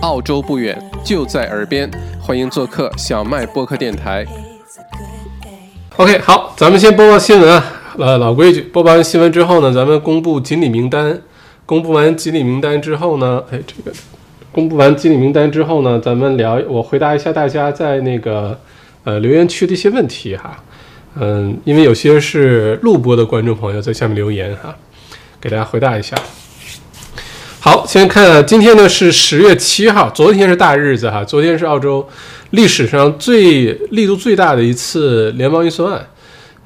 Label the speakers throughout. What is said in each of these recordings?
Speaker 1: 澳洲不远，就在耳边，欢迎做客小麦播客电台。OK，好，咱们先播报新闻啊。呃，老规矩，播报完新闻之后呢，咱们公布锦鲤名单。公布完锦鲤名单之后呢，哎，这个公布完锦鲤名单之后呢，咱们聊，我回答一下大家在那个呃留言区的一些问题哈。嗯，因为有些是录播的观众朋友在下面留言哈，给大家回答一下。先看今天呢是十月七号，昨天是大日子哈，昨天是澳洲历史上最力度最大的一次联邦预算案。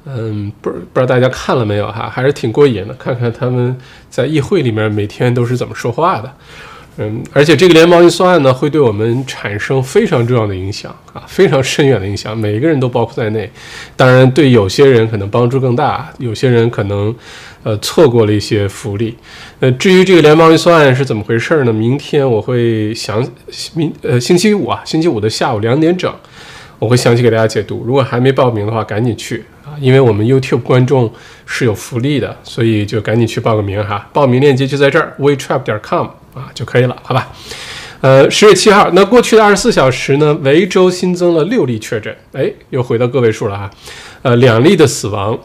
Speaker 1: 嗯，不不知道大家看了没有哈，还是挺过瘾的。看看他们在议会里面每天都是怎么说话的。嗯，而且这个联邦预算案呢，会对我们产生非常重要的影响啊，非常深远的影响，每个人都包括在内。当然，对有些人可能帮助更大，有些人可能呃错过了一些福利。呃，至于这个联邦预算是怎么回事呢？明天我会详明呃星期五啊，星期五的下午两点整，我会详细给大家解读。如果还没报名的话，赶紧去啊。因为我们 YouTube 观众是有福利的，所以就赶紧去报个名哈。报名链接就在这儿，wetrap 点 com 啊就可以了，好吧？呃，十月七号，那过去的二十四小时呢，维州新增了六例确诊，哎，又回到个位数了哈。呃，两例的死亡，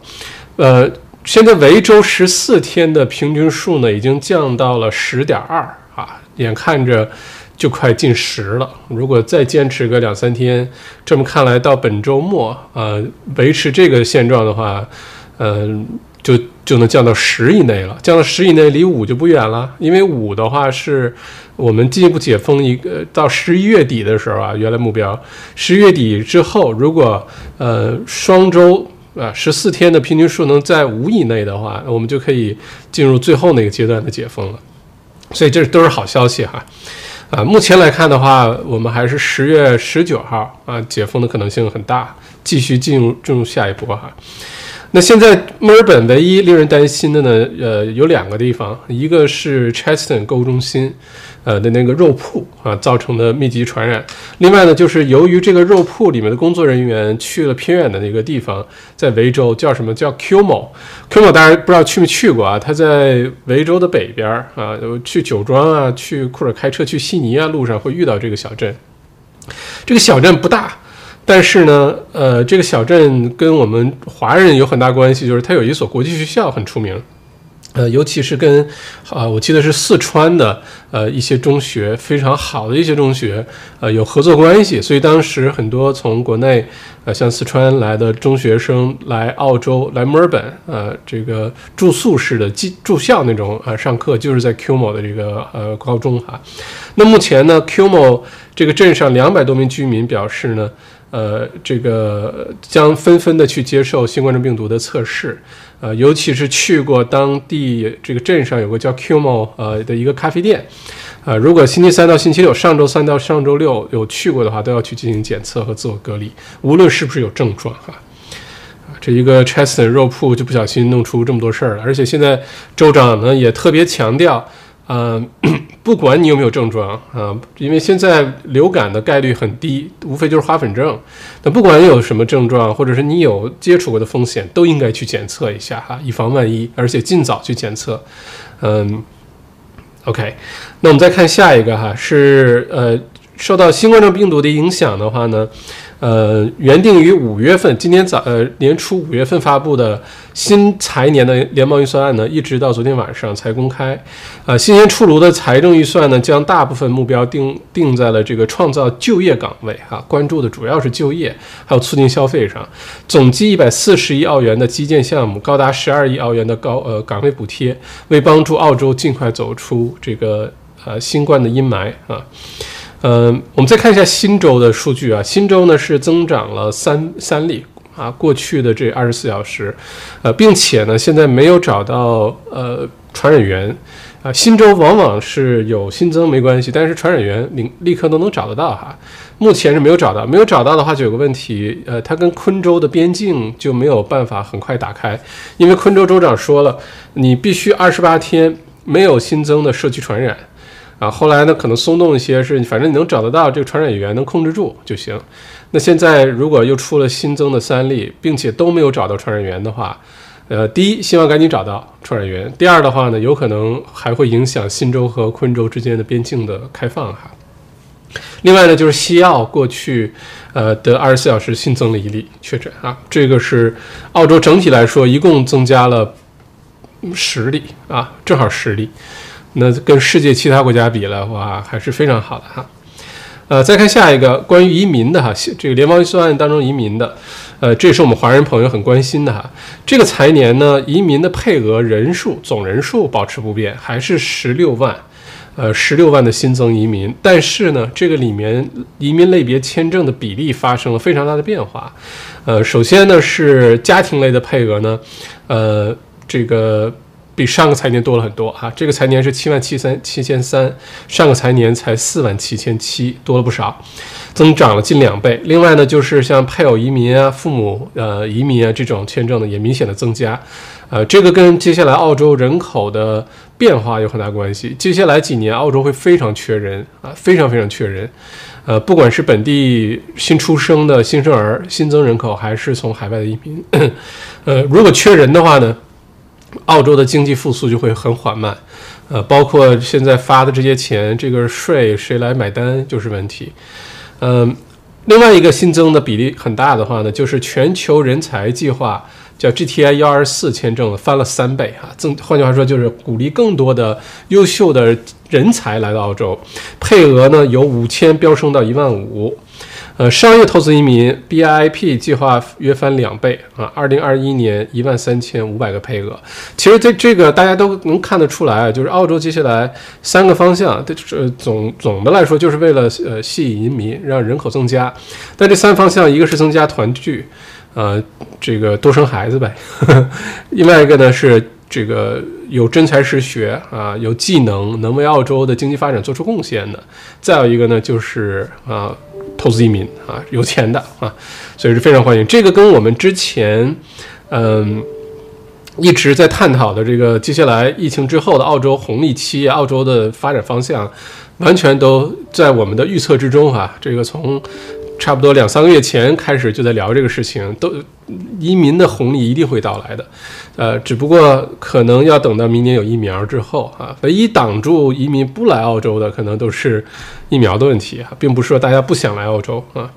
Speaker 1: 呃，现在维州十四天的平均数呢，已经降到了十点二啊，眼看着。就快进十了，如果再坚持个两三天，这么看来到本周末，呃，维持这个现状的话，嗯，就就能降到十以内了。降到十以内，离五就不远了。因为五的话是我们进一步解封一个到十一月底的时候啊，原来目标十一月底之后，如果呃双周啊十四天的平均数能在五以内的话，我们就可以进入最后那个阶段的解封了。所以这都是好消息哈。啊，目前来看的话，我们还是十月十九号啊，解封的可能性很大，继续进入进入下一波哈。那现在墨尔本唯一令人担心的呢，呃，有两个地方，一个是 Cheston 购物中心。呃的那个肉铺啊造成的密集传染，另外呢，就是由于这个肉铺里面的工作人员去了偏远的那个地方，在维州叫什么叫 Qmo，Qmo 大家不知道去没去过啊？它在维州的北边啊，去酒庄啊，去或者开车去悉尼啊，路上会遇到这个小镇。这个小镇不大，但是呢，呃，这个小镇跟我们华人有很大关系，就是它有一所国际学校很出名。呃，尤其是跟，啊，我记得是四川的，呃，一些中学非常好的一些中学，呃，有合作关系，所以当时很多从国内，呃，像四川来的中学生来澳洲，来墨尔本，呃，这个住宿式的寄住校那种，呃，上课就是在 Qmo 的这个呃高中哈。那目前呢，Qmo 这个镇上两百多名居民表示呢。呃，这个将纷纷的去接受新冠状病毒的测试，呃，尤其是去过当地这个镇上有个叫 Qmo 呃的一个咖啡店，呃，如果星期三到星期六，上周三到上周六有去过的话，都要去进行检测和自我隔离，无论是不是有症状哈。啊，这一个 Cheston 肉铺就不小心弄出这么多事儿了，而且现在州长呢也特别强调。嗯，不管你有没有症状啊，因为现在流感的概率很低，无非就是花粉症。那不管有什么症状，或者是你有接触过的风险，都应该去检测一下哈，以防万一，而且尽早去检测。嗯，OK，那我们再看下一个哈，是呃，受到新冠状病毒的影响的话呢。呃，原定于五月份，今年早呃年初五月份发布的新财年的联邦预算案呢，一直到昨天晚上才公开。呃，新鲜出炉的财政预算呢，将大部分目标定定在了这个创造就业岗位哈，关注的主要是就业，还有促进消费上。总计一百四十亿澳元的基建项目，高达十二亿澳元的高呃岗位补贴，为帮助澳洲尽快走出这个呃新冠的阴霾啊。嗯，我们再看一下新州的数据啊，新州呢是增长了三三例啊，过去的这二十四小时，呃，并且呢现在没有找到呃传染源。啊，新州往往是有新增没关系，但是传染源立立刻都能找得到哈，目前是没有找到，没有找到的话就有个问题，呃，它跟昆州的边境就没有办法很快打开，因为昆州州长说了，你必须二十八天没有新增的社区传染。啊，后来呢，可能松动一些，是反正你能找得到这个传染源，能控制住就行。那现在如果又出了新增的三例，并且都没有找到传染源的话，呃，第一，希望赶紧找到传染源；第二的话呢，有可能还会影响新州和昆州之间的边境的开放哈。另外呢，就是西澳过去呃的二十四小时新增了一例确诊啊，这个是澳洲整体来说一共增加了十例啊，正好十例。那跟世界其他国家比的话，还是非常好的哈。呃，再看下一个关于移民的哈，这个联邦预算案当中移民的，呃，这也是我们华人朋友很关心的哈。这个财年呢，移民的配额人数总人数保持不变，还是十六万，呃，十六万的新增移民。但是呢，这个里面移民类别签证的比例发生了非常大的变化。呃，首先呢是家庭类的配额呢，呃，这个。比上个财年多了很多哈，这个财年是七万七三七千三，上个财年才四万七千七，多了不少，增长了近两倍。另外呢，就是像配偶移民啊、父母呃移民啊这种签证呢，也明显的增加，呃，这个跟接下来澳洲人口的变化有很大关系。接下来几年，澳洲会非常缺人啊，非常非常缺人，呃，不管是本地新出生的新生儿新增人口，还是从海外的移民，呃，如果缺人的话呢？澳洲的经济复苏就会很缓慢，呃，包括现在发的这些钱，这个税谁来买单就是问题。嗯，另外一个新增的比例很大的话呢，就是全球人才计划叫 GTI 幺二四签证翻了三倍啊，增换句话说就是鼓励更多的优秀的人才来到澳洲，配额呢由五千飙升到一万五。呃，商业投资移民 BIP 计划约翻两倍啊！二零二一年一万三千五百个配额，其实这这个大家都能看得出来啊，就是澳洲接下来三个方向，这总总的来说就是为了呃吸引移民，让人口增加。但这三方向，一个是增加团聚，呃，这个多生孩子呗；呵 呵另外一个呢是这个有真才实学啊，有技能，能为澳洲的经济发展做出贡献的；再有一个呢就是啊。投资移民啊，有钱的啊，所以是非常欢迎。这个跟我们之前，嗯，一直在探讨的这个接下来疫情之后的澳洲红利期、澳洲的发展方向，完全都在我们的预测之中啊。这个从差不多两三个月前开始就在聊这个事情，都移民的红利一定会到来的，呃，只不过可能要等到明年有疫苗之后啊。唯一挡住移民不来澳洲的，可能都是疫苗的问题啊，并不是说大家不想来澳洲啊。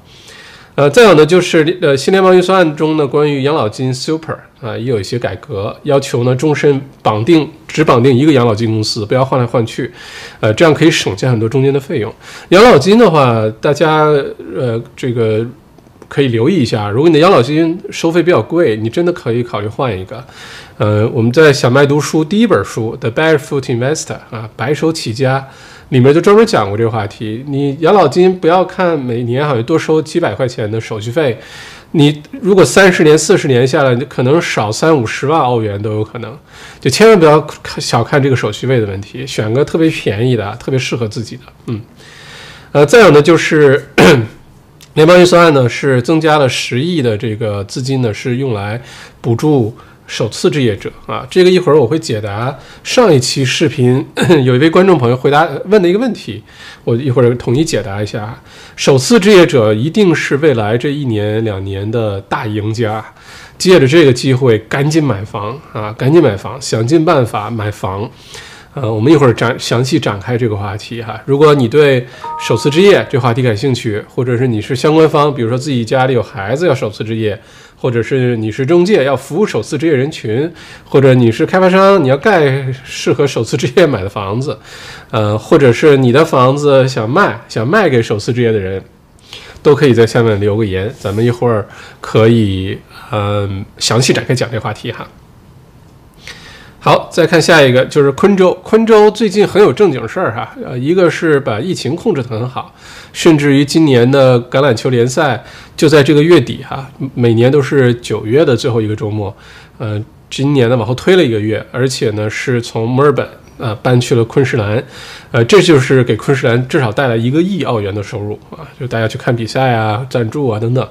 Speaker 1: 呃，再有呢，就是呃，新联邦预算案中呢，关于养老金 Super 啊，也有一些改革，要求呢，终身绑定只绑定一个养老金公司，不要换来换去，呃，这样可以省下很多中间的费用。养老金的话，大家呃，这个可以留意一下，如果你的养老金收费比较贵，你真的可以考虑换一个。呃，我们在小麦读书第一本书《The Barefoot Investor》啊，白手起家。里面就专门讲过这个话题。你养老金不要看每年好像多收几百块钱的手续费，你如果三十年、四十年下来，你可能少三五十万澳元都有可能。就千万不要小看这个手续费的问题，选个特别便宜的、特别适合自己的。嗯，呃，再有呢，就是联邦预算案呢是增加了十亿的这个资金呢，是用来补助。首次置业者啊，这个一会儿我会解答上一期视频 有一位观众朋友回答问的一个问题，我一会儿统一解答一下。首次置业者一定是未来这一年两年的大赢家，借着这个机会赶紧买房啊，赶紧买房，想尽办法买房。呃，我们一会儿展详细展开这个话题哈。如果你对首次置业这话题感兴趣，或者是你是相关方，比如说自己家里有孩子要首次置业。或者是你是中介要服务首次置业人群，或者你是开发商你要盖适合首次置业买的房子，呃，或者是你的房子想卖想卖给首次置业的人，都可以在下面留个言，咱们一会儿可以嗯详细展开讲这个话题哈。好，再看下一个，就是昆州。昆州最近很有正经事儿哈，呃，一个是把疫情控制得很好，甚至于今年的橄榄球联赛就在这个月底哈，每年都是九月的最后一个周末，呃，今年呢往后推了一个月，而且呢是从墨尔本。呃，搬去了昆士兰，呃，这就是给昆士兰至少带来一个亿澳元的收入啊！就大家去看比赛啊、赞助啊等等。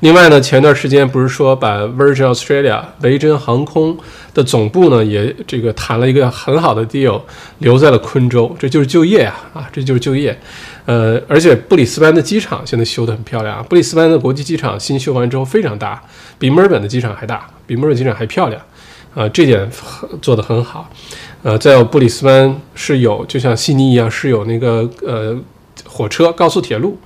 Speaker 1: 另外呢，前段时间不是说把 Virgin Australia 维珍航空的总部呢也这个谈了一个很好的 deal，留在了昆州，这就是就业啊啊，这就是就业。呃，而且布里斯班的机场现在修得很漂亮，布里斯班的国际机场新修完之后非常大，比墨尔本的机场还大，比墨尔本机场还漂亮啊，这点做得很好。呃，再有布里斯班是有，就像悉尼一样，是有那个呃火车、高速铁路。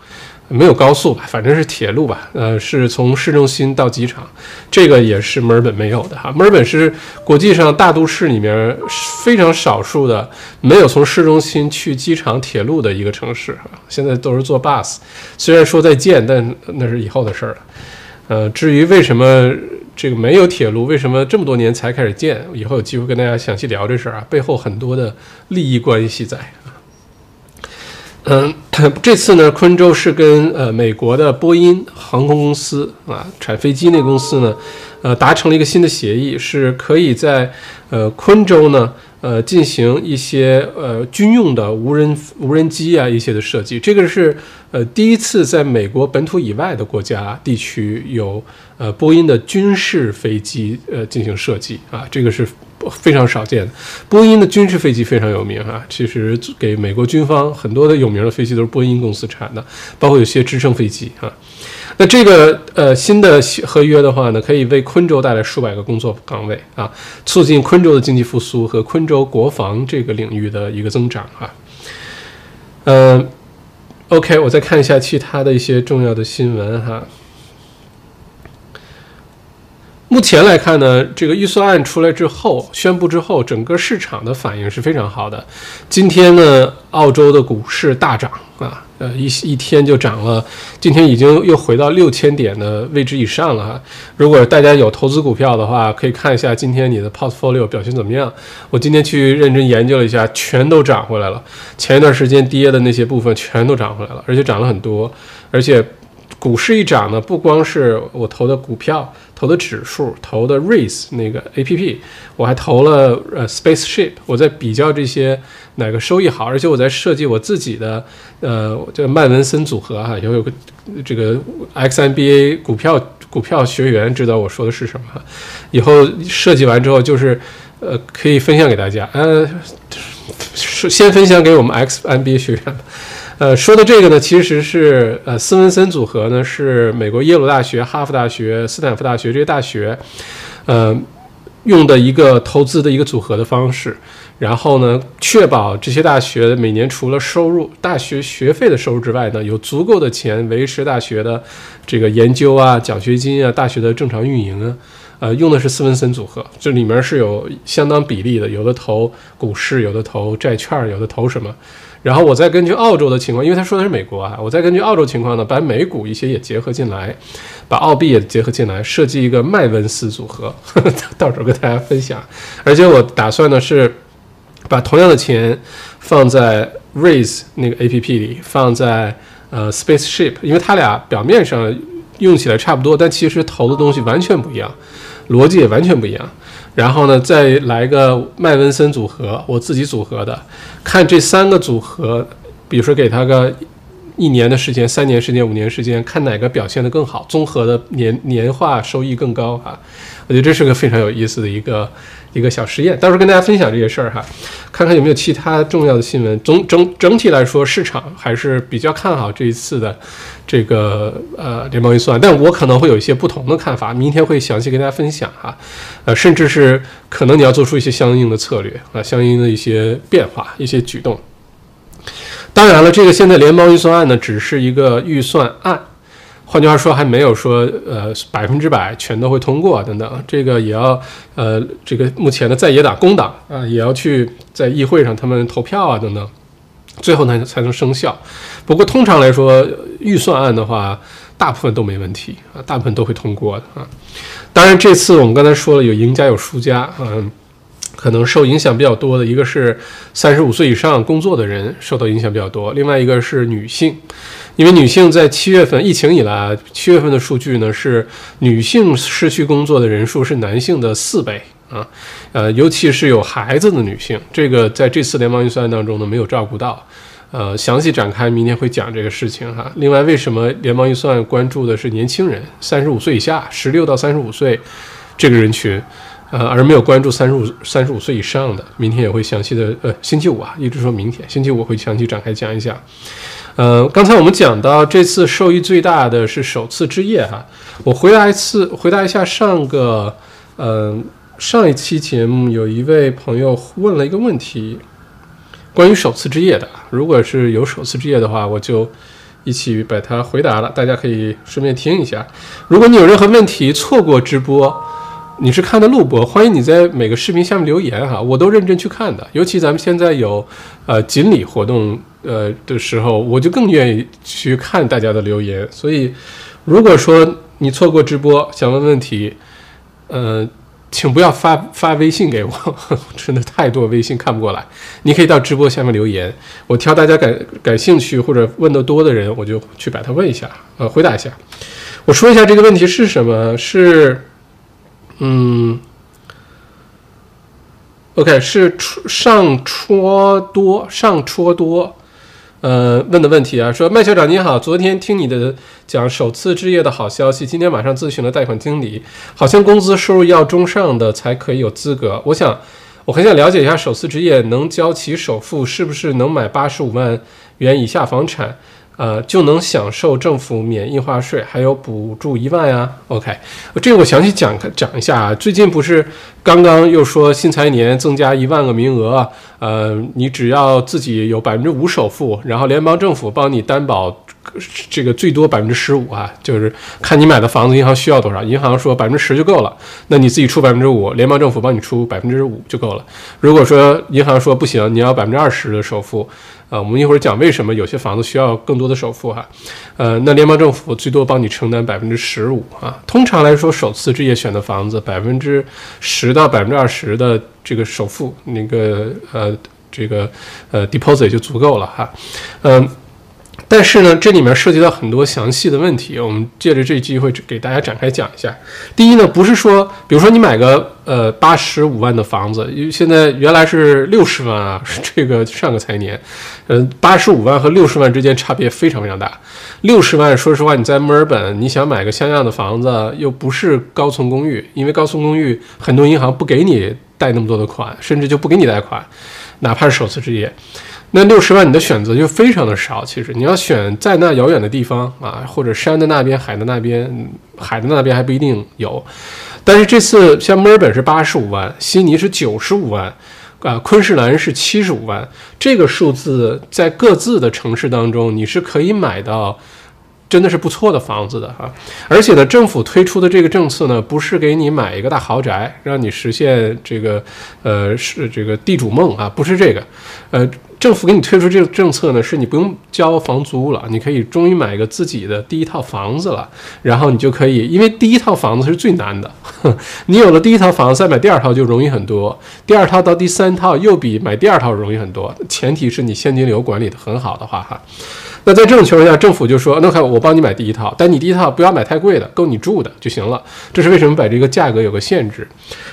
Speaker 1: 没有高速吧，反正是铁路吧。呃，是从市中心到机场，这个也是墨尔本没有的哈。墨尔本是国际上大都市里面非常少数的没有从市中心去机场铁路的一个城市。现在都是坐 bus，虽然说再见，但那是以后的事儿了。呃，至于为什么这个没有铁路，为什么这么多年才开始建，以后有机会跟大家详细聊这事儿啊，背后很多的利益关系在。嗯，这次呢，昆州是跟呃美国的波音航空公司啊，产飞机那公司呢，呃，达成了一个新的协议，是可以在呃昆州呢，呃进行一些呃军用的无人无人机啊一些的设计。这个是呃第一次在美国本土以外的国家地区有呃波音的军事飞机呃进行设计啊，这个是。非常少见的，波音的军事飞机非常有名哈。其实给美国军方很多的有名的飞机都是波音公司产的，包括有些直升飞机哈。那这个呃新的合约的话呢，可以为昆州带来数百个工作岗位啊，促进昆州的经济复苏和昆州国防这个领域的一个增长啊。嗯，OK，我再看一下其他的一些重要的新闻哈。目前来看呢，这个预算案出来之后，宣布之后，整个市场的反应是非常好的。今天呢，澳洲的股市大涨啊，呃，一一天就涨了，今天已经又回到六千点的位置以上了哈。如果大家有投资股票的话，可以看一下今天你的 portfolio 表现怎么样。我今天去认真研究了一下，全都涨回来了。前一段时间跌的那些部分全都涨回来了，而且涨了很多，而且。股市一涨呢，不光是我投的股票、投的指数、投的 Race 那个 A P P，我还投了呃 Spaceship，我在比较这些哪个收益好，而且我在设计我自己的呃这个麦文森组合哈，有有个这个 X M B A 股票股票学员知道我说的是什么哈，以后设计完之后就是呃可以分享给大家，呃是先分享给我们 X M B A 学员吧。呃，说的这个呢，其实是呃，斯文森组合呢，是美国耶鲁大学、哈佛大学、斯坦福大学这些大学，呃，用的一个投资的一个组合的方式，然后呢，确保这些大学每年除了收入大学学费的收入之外呢，有足够的钱维持大学的这个研究啊、奖学金啊、大学的正常运营啊，呃，用的是斯文森组合，这里面是有相当比例的，有的投股市，有的投债券，有的投什么。然后我再根据澳洲的情况，因为他说的是美国啊，我再根据澳洲情况呢，把美股一些也结合进来，把澳币也结合进来，设计一个麦文斯组合呵呵，到时候跟大家分享。而且我打算呢是把同样的钱放在 Raise 那个 A P P 里，放在呃 Spaceship，因为它俩表面上用起来差不多，但其实投的东西完全不一样，逻辑也完全不一样。然后呢，再来个麦文森组合，我自己组合的，看这三个组合，比如说给他个一年的时间、三年时间、五年时间，看哪个表现的更好，综合的年年化收益更高啊！我觉得这是个非常有意思的一个。一个小实验，到时候跟大家分享这些事儿哈，看看有没有其他重要的新闻。总整整体来说，市场还是比较看好这一次的这个呃联邦预算，但我可能会有一些不同的看法，明天会详细跟大家分享哈。呃，甚至是可能你要做出一些相应的策略啊，相应的一些变化、一些举动。当然了，这个现在联邦预算案呢，只是一个预算案。换句话说，还没有说呃百分之百全都会通过等等，这个也要呃这个目前的在野党工党啊也要去在议会上他们投票啊等等，最后呢才能生效。不过通常来说，预算案的话，大部分都没问题啊，大部分都会通过的啊。当然这次我们刚才说了有赢家有输家，嗯，可能受影响比较多的一个是三十五岁以上工作的人受到影响比较多，另外一个是女性。因为女性在七月份疫情以来，七月份的数据呢是女性失去工作的人数是男性的四倍啊，呃，尤其是有孩子的女性，这个在这次联邦预算当中呢没有照顾到，呃，详细展开明天会讲这个事情哈。另外，为什么联邦预算关注的是年轻人，三十五岁以下，十六到三十五岁这个人群，呃，而没有关注三十五三十五岁以上的？明天也会详细的，呃，星期五啊，一直说明天，星期五会详细展开讲一讲。呃，刚才我们讲到这次受益最大的是首次置业哈，我回答一次，回答一下上个，呃，上一期节目有一位朋友问了一个问题，关于首次置业的，如果是有首次置业的话，我就一起把它回答了，大家可以顺便听一下。如果你有任何问题，错过直播，你是看的录播，欢迎你在每个视频下面留言哈，我都认真去看的。尤其咱们现在有呃锦鲤活动呃的时候，我就更愿意去看大家的留言。所以，如果说你错过直播，想问问题，呃，请不要发发微信给我，真的太多微信看不过来。你可以到直播下面留言，我挑大家感感兴趣或者问的多的人，我就去把它问一下，呃，回答一下。我说一下这个问题是什么？是。嗯，OK，是上戳多上戳多，呃，问的问题啊，说麦校长你好，昨天听你的讲首次置业的好消息，今天晚上咨询了贷款经理，好像工资收入要中上的才可以有资格，我想我很想了解一下首次置业能交齐首付，是不是能买八十五万元以下房产？呃，就能享受政府免印花税，还有补助一万呀。OK，这个我详细讲讲一下啊。最近不是刚刚又说新财年增加一万个名额，呃，你只要自己有百分之五首付，然后联邦政府帮你担保。这个最多百分之十五啊，就是看你买的房子，银行需要多少，银行说百分之十就够了，那你自己出百分之五，联邦政府帮你出百分之五就够了。如果说银行说不行，你要百分之二十的首付，啊，我们一会儿讲为什么有些房子需要更多的首付哈，呃，那联邦政府最多帮你承担百分之十五啊。通常来说，首次置业选的房子，百分之十到百分之二十的这个首付，那个呃这个呃 deposit 就足够了哈，嗯。但是呢，这里面涉及到很多详细的问题，我们借着这机会给大家展开讲一下。第一呢，不是说，比如说你买个呃八十五万的房子，因为现在原来是六十万啊，这个上个财年，嗯，八十五万和六十万之间差别非常非常大。六十万，说实话，你在墨尔本，你想买个像样的房子，又不是高层公寓，因为高层公寓很多银行不给你贷那么多的款，甚至就不给你贷款，哪怕是首次置业。那六十万，你的选择就非常的少。其实你要选在那遥远的地方啊，或者山的那边、海的那边，海的那边还不一定有。但是这次像墨尔本是八十五万，悉尼是九十五万，啊，昆士兰是七十五万，这个数字在各自的城市当中，你是可以买到。真的是不错的房子的哈，而且呢，政府推出的这个政策呢，不是给你买一个大豪宅，让你实现这个呃是这个地主梦啊，不是这个，呃，政府给你推出这个政策呢，是你不用交房租了，你可以终于买一个自己的第一套房子了，然后你就可以，因为第一套房子是最难的，你有了第一套房子，再买第二套就容易很多，第二套到第三套又比买第二套容易很多，前提是你现金流管理的很好的话哈。那在这种情况下，政府就说：“那看我帮你买第一套，但你第一套不要买太贵的，够你住的就行了。”这是为什么把这个价格有个限制。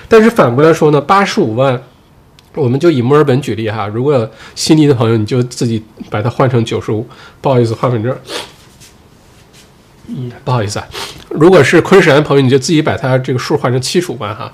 Speaker 1: 但是反过来说呢，八十五万，我们就以墨尔本举例哈。如果悉尼的朋友，你就自己把它换成九十五。不好意思，换成这儿。嗯，不好意思啊。如果是昆士兰朋友，你就自己把它这个数换成七十五万哈。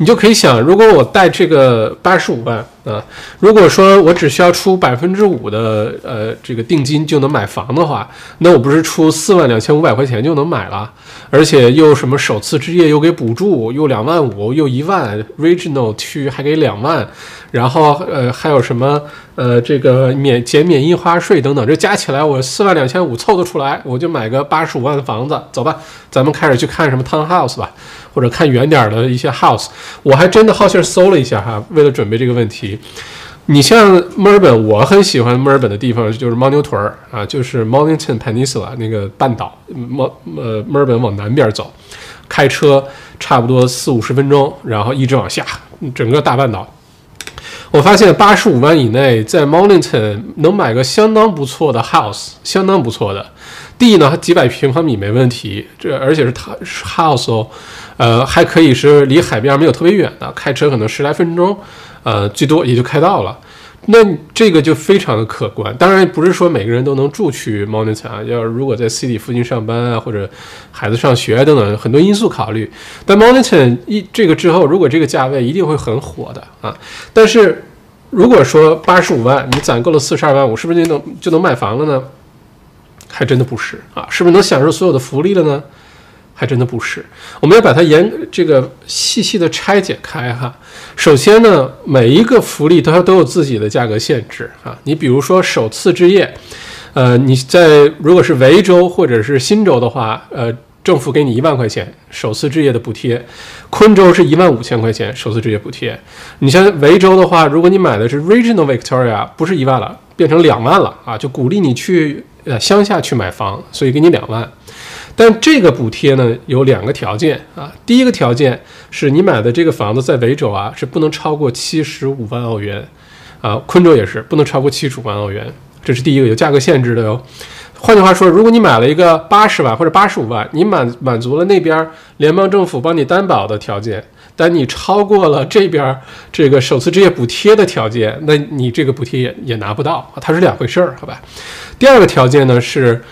Speaker 1: 你就可以想，如果我贷这个八十五万啊，如果说我只需要出百分之五的呃这个定金就能买房的话，那我不是出四万两千五百块钱就能买了，而且又什么首次置业又给补助，又两万五，又一万，Regional 区还给两万，然后呃还有什么呃这个免减免印花税等等，这加起来我四万两千五凑得出来，我就买个八十五万的房子，走吧，咱们开始去看什么 Townhouse 吧。或者看远点的一些 house，我还真的好心搜了一下哈，为了准备这个问题。你像墨尔本，我很喜欢墨尔本的地方就是牦牛屯儿啊，就是 Mornington Peninsula 那个半岛，墨呃墨尔本往南边走，开车差不多四五十分钟，然后一直往下，整个大半岛。我发现八十五万以内在 Mornington 能买个相当不错的 house，相当不错的地呢，几百平方米没问题，这而且是它 house 哦。呃，还可以是离海边没有特别远的，开车可能十来分钟，呃，最多也就开到了。那这个就非常的可观。当然不是说每个人都能住去 m o n i t o r 啊，要如果在 city 附近上班啊，或者孩子上学等等，很多因素考虑。但 m o n i t o r 一这个之后，如果这个价位一定会很火的啊。但是如果说八十五万，你攒够了四十二万五，是不是就能就能买房了呢？还真的不是啊，是不是能享受所有的福利了呢？还真的不是。我们要把它严这个细细的拆解开哈。首先呢，每一个福利它都有自己的价格限制啊。你比如说首次置业，呃，你在如果是维州或者是新州的话，呃。政府给你一万块钱首次置业的补贴，昆州是一万五千块钱首次置业补贴。你像维州的话，如果你买的是 Regional Victoria，不是一万了，变成两万了啊，就鼓励你去呃乡下去买房，所以给你两万。但这个补贴呢有两个条件啊，第一个条件是你买的这个房子在维州啊是不能超过七十五万澳元啊，昆州也是不能超过七十五万澳元，这是第一个有价格限制的哟。换句话说，如果你买了一个八十万或者八十五万，你满满足了那边联邦政府帮你担保的条件，但你超过了这边这个首次置业补贴的条件，那你这个补贴也也拿不到，它是两回事儿，好吧？第二个条件呢是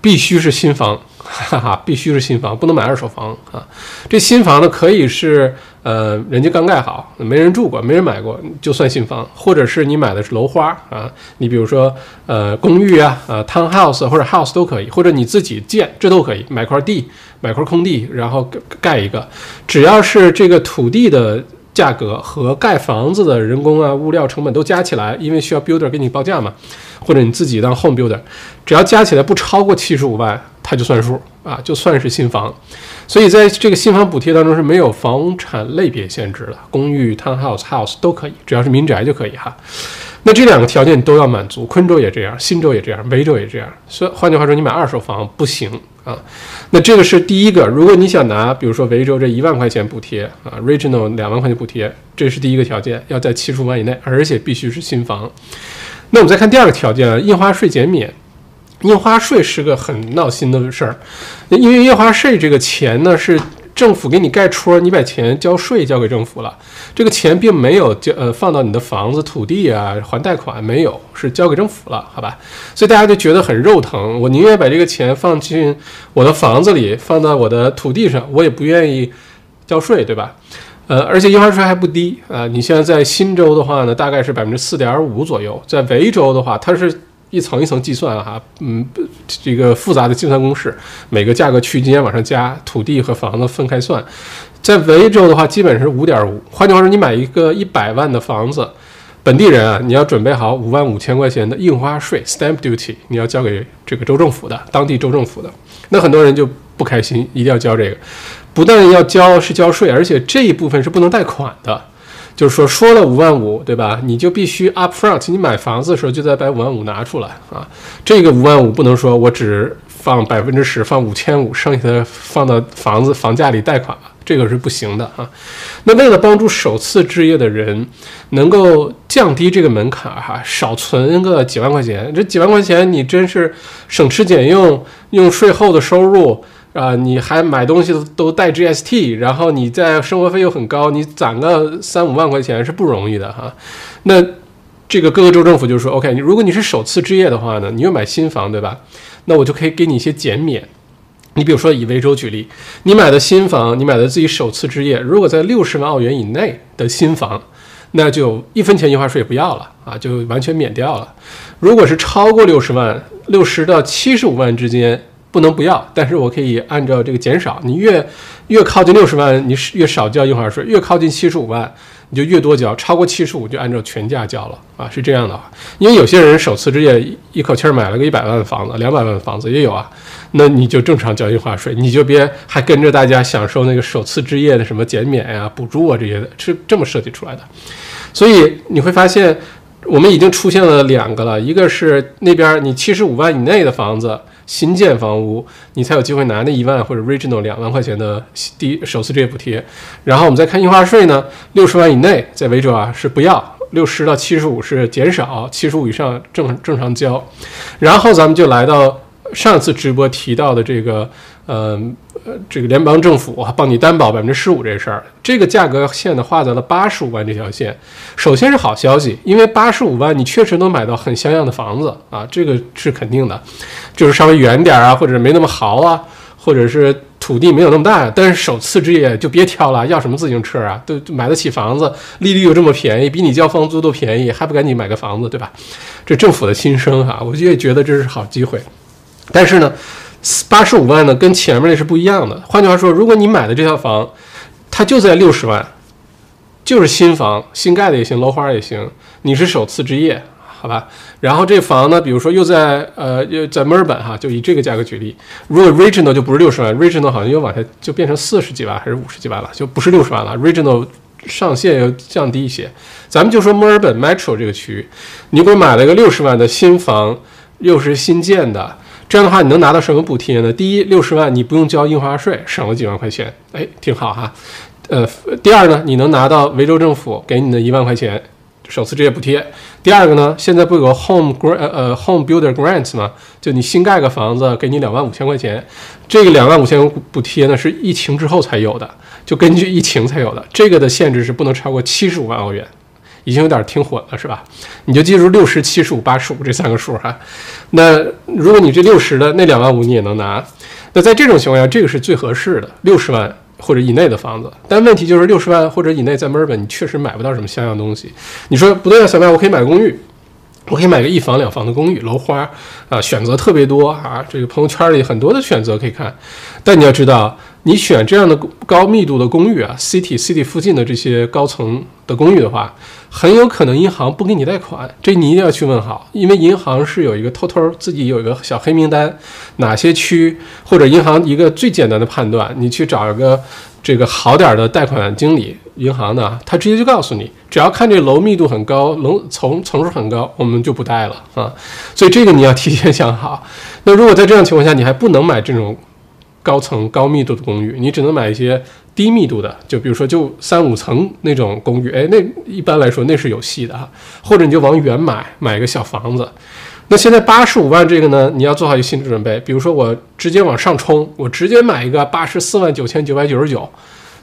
Speaker 1: 必须是新房。哈哈，必须是新房，不能买二手房啊！这新房呢，可以是呃，人家刚盖好，没人住过，没人买过，就算新房；或者是你买的是楼花啊，你比如说呃，公寓啊，呃，townhouse 或者 house 都可以，或者你自己建，这都可以。买块地，买块空地，然后盖一个，只要是这个土地的价格和盖房子的人工啊、物料成本都加起来，因为需要 builder 给你报价嘛，或者你自己当 home builder，只要加起来不超过七十五万。它就算数啊，就算是新房，所以在这个新房补贴当中是没有房产类别限制的，公寓、townhouse、house 都可以，只要是民宅就可以哈。那这两个条件都要满足，昆州也这样，新州也这样，维州也这样。所以换句话说，你买二手房不行啊。那这个是第一个，如果你想拿，比如说维州这一万块钱补贴啊，regional 两万块钱补贴，这是第一个条件，要在七十五万以内，而且必须是新房。那我们再看第二个条件，印花税减免。印花税是个很闹心的事儿，因为印花税这个钱呢是政府给你盖戳，你把钱交税交给政府了，这个钱并没有交呃放到你的房子土地啊还贷款没有，是交给政府了，好吧？所以大家就觉得很肉疼，我宁愿把这个钱放进我的房子里，放到我的土地上，我也不愿意交税，对吧？呃，而且印花税还不低啊，你现在在新州的话呢，大概是百分之四点五左右，在维州的话，它是。一层一层计算哈，嗯，这个复杂的计算公式，每个价格区间往上加，土地和房子分开算。在维州的话，基本是五点五。换句话说，你买一个一百万的房子，本地人啊，你要准备好五万五千块钱的印花税 （stamp duty），你要交给这个州政府的，当地州政府的。那很多人就不开心，一定要交这个，不但要交是交税，而且这一部分是不能贷款的。就是说，说了五万五，对吧？你就必须 up front，你买房子的时候就得把五万五拿出来啊。这个五万五不能说我只放百分之十，放五千五，剩下的放到房子房价里贷款了，这个是不行的啊。那为了帮助首次置业的人能够降低这个门槛哈，少存个几万块钱，这几万块钱你真是省吃俭用，用税后的收入。啊，你还买东西都都带 GST，然后你在生活费又很高，你攒个三五万块钱是不容易的哈。那这个各个州政府就说，OK，你如果你是首次置业的话呢，你又买新房对吧？那我就可以给你一些减免。你比如说以维州举例，你买的新房，你买的自己首次置业，如果在六十万澳元以内的新房，那就一分钱印花税也不要了啊，就完全免掉了。如果是超过六十万，六十到七十五万之间。不能不要，但是我可以按照这个减少。你越越靠近六十万，你是越少交印花税；越靠近七十五万，你就越多交。超过七十五就按照全价交了啊，是这样的。因为有些人首次置业一口气儿买了个一百万的房子、两百万的房子也有啊，那你就正常交印花税，你就别还跟着大家享受那个首次置业的什么减免呀、补助啊这些的，是这么设计出来的。所以你会发现，我们已经出现了两个了，一个是那边你七十五万以内的房子。新建房屋，你才有机会拿那一万或者 regional 两万块钱的第首次置业补贴。然后我们再看印花税呢，六十万以内在维州啊是不要，六十到七十五是减少，七十五以上正正常交。然后咱们就来到上次直播提到的这个。嗯，呃这个联邦政府帮你担保百分之十五这事儿，这个价格线呢画在了八十五万这条线。首先是好消息，因为八十五万你确实能买到很像样的房子啊，这个是肯定的。就是稍微远点啊，或者没那么豪啊，或者是土地没有那么大，但是首次置业就别挑了，要什么自行车啊？都买得起房子，利率又这么便宜，比你交房租都便宜，还不赶紧买个房子，对吧？这政府的心声哈，我也觉得这是好机会。但是呢。八十五万呢跟前面那是不一样的。换句话说，如果你买的这套房，它就在六十万，就是新房，新盖的也行，楼花也行，你是首次置业。好吧，然后这房呢，比如说又在呃又在墨尔本哈，就以这个价格举例，如果 Regional 就不是六十万，Regional 好像又往下就变成四十几万还是五十几万了，就不是六十万了，Regional 上限要降低一些。咱们就说墨尔本 Metro 这个区域，你如果买了个六十万的新房，又是新建的，这样的话你能拿到什么补贴呢？第一，六十万你不用交印花税，省了几万块钱，哎，挺好哈。呃，第二呢，你能拿到维州政府给你的一万块钱。首次置业补贴，第二个呢，现在不有个 home grant 呃 home builder grants 吗？就你新盖个房子，给你两万五千块钱，这个两万五千补贴呢是疫情之后才有的，就根据疫情才有的。这个的限制是不能超过七十五万澳元，已经有点听混了是吧？你就记住六十七十五八十五这三个数哈。那如果你这六十的那两万五你也能拿，那在这种情况下，这个是最合适的，六十万。或者以内的房子，但问题就是六十万或者以内，在墨尔本你确实买不到什么像样东西。你说不对啊，小麦，我可以买公寓，我可以买个一房两房的公寓，楼花啊，选择特别多啊，这个朋友圈里很多的选择可以看。但你要知道，你选这样的高密度的公寓啊，city city 附近的这些高层的公寓的话。很有可能银行不给你贷款，这你一定要去问好，因为银行是有一个偷偷自己有一个小黑名单，哪些区或者银行一个最简单的判断，你去找一个这个好点的贷款经理，银行的他直接就告诉你，只要看这楼密度很高，楼层层数很高，我们就不贷了啊。所以这个你要提前想好。那如果在这样情况下，你还不能买这种高层高密度的公寓，你只能买一些。低密度的，就比如说就三五层那种公寓，哎，那一般来说那是有戏的哈。或者你就往远买，买一个小房子。那现在八十五万这个呢，你要做好一个心理准备。比如说我直接往上冲，我直接买一个八十四万九千九百九十九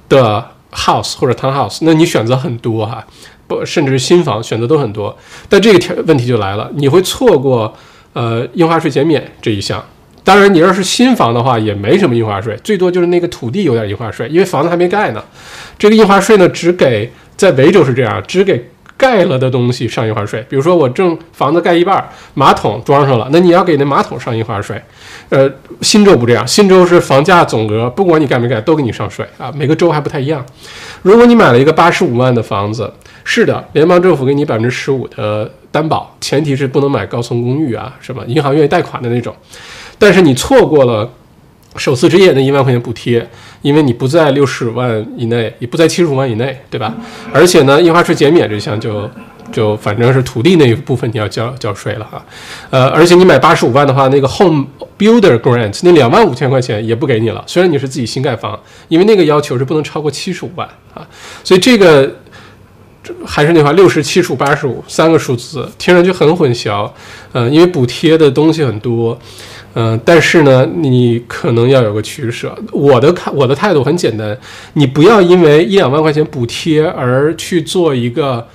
Speaker 1: 的 house 或者 townhouse，那你选择很多哈，不，甚至是新房选择都很多。但这个条问题就来了，你会错过呃印花税减免这一项。当然，你要是新房的话，也没什么印花税，最多就是那个土地有点印花税，因为房子还没盖呢。这个印花税呢，只给在维州是这样，只给盖了的东西上印花税。比如说，我正房子盖一半，马桶装上了，那你要给那马桶上印花税。呃，新州不这样，新州是房价总额，不管你盖没盖，都给你上税啊。每个州还不太一样。如果你买了一个八十五万的房子，是的，联邦政府给你百分之十五的担保，前提是不能买高层公寓啊，什么银行愿意贷款的那种。但是你错过了首次置业那一万块钱补贴，因为你不在六十万以内，也不在七十五万以内，对吧？而且呢，印花税减免这项就就反正是土地那一部分你要交交税了哈。呃，而且你买八十五万的话，那个 Home Builder Grant 那两万五千块钱也不给你了。虽然你是自己新盖房，因为那个要求是不能超过七十五万啊。所以这个还是那话，六十七十五八十五三个数字听上去很混淆，嗯，因为补贴的东西很多。嗯，但是呢，你可能要有个取舍。我的看，我的态度很简单，你不要因为一两万块钱补贴而去做一个，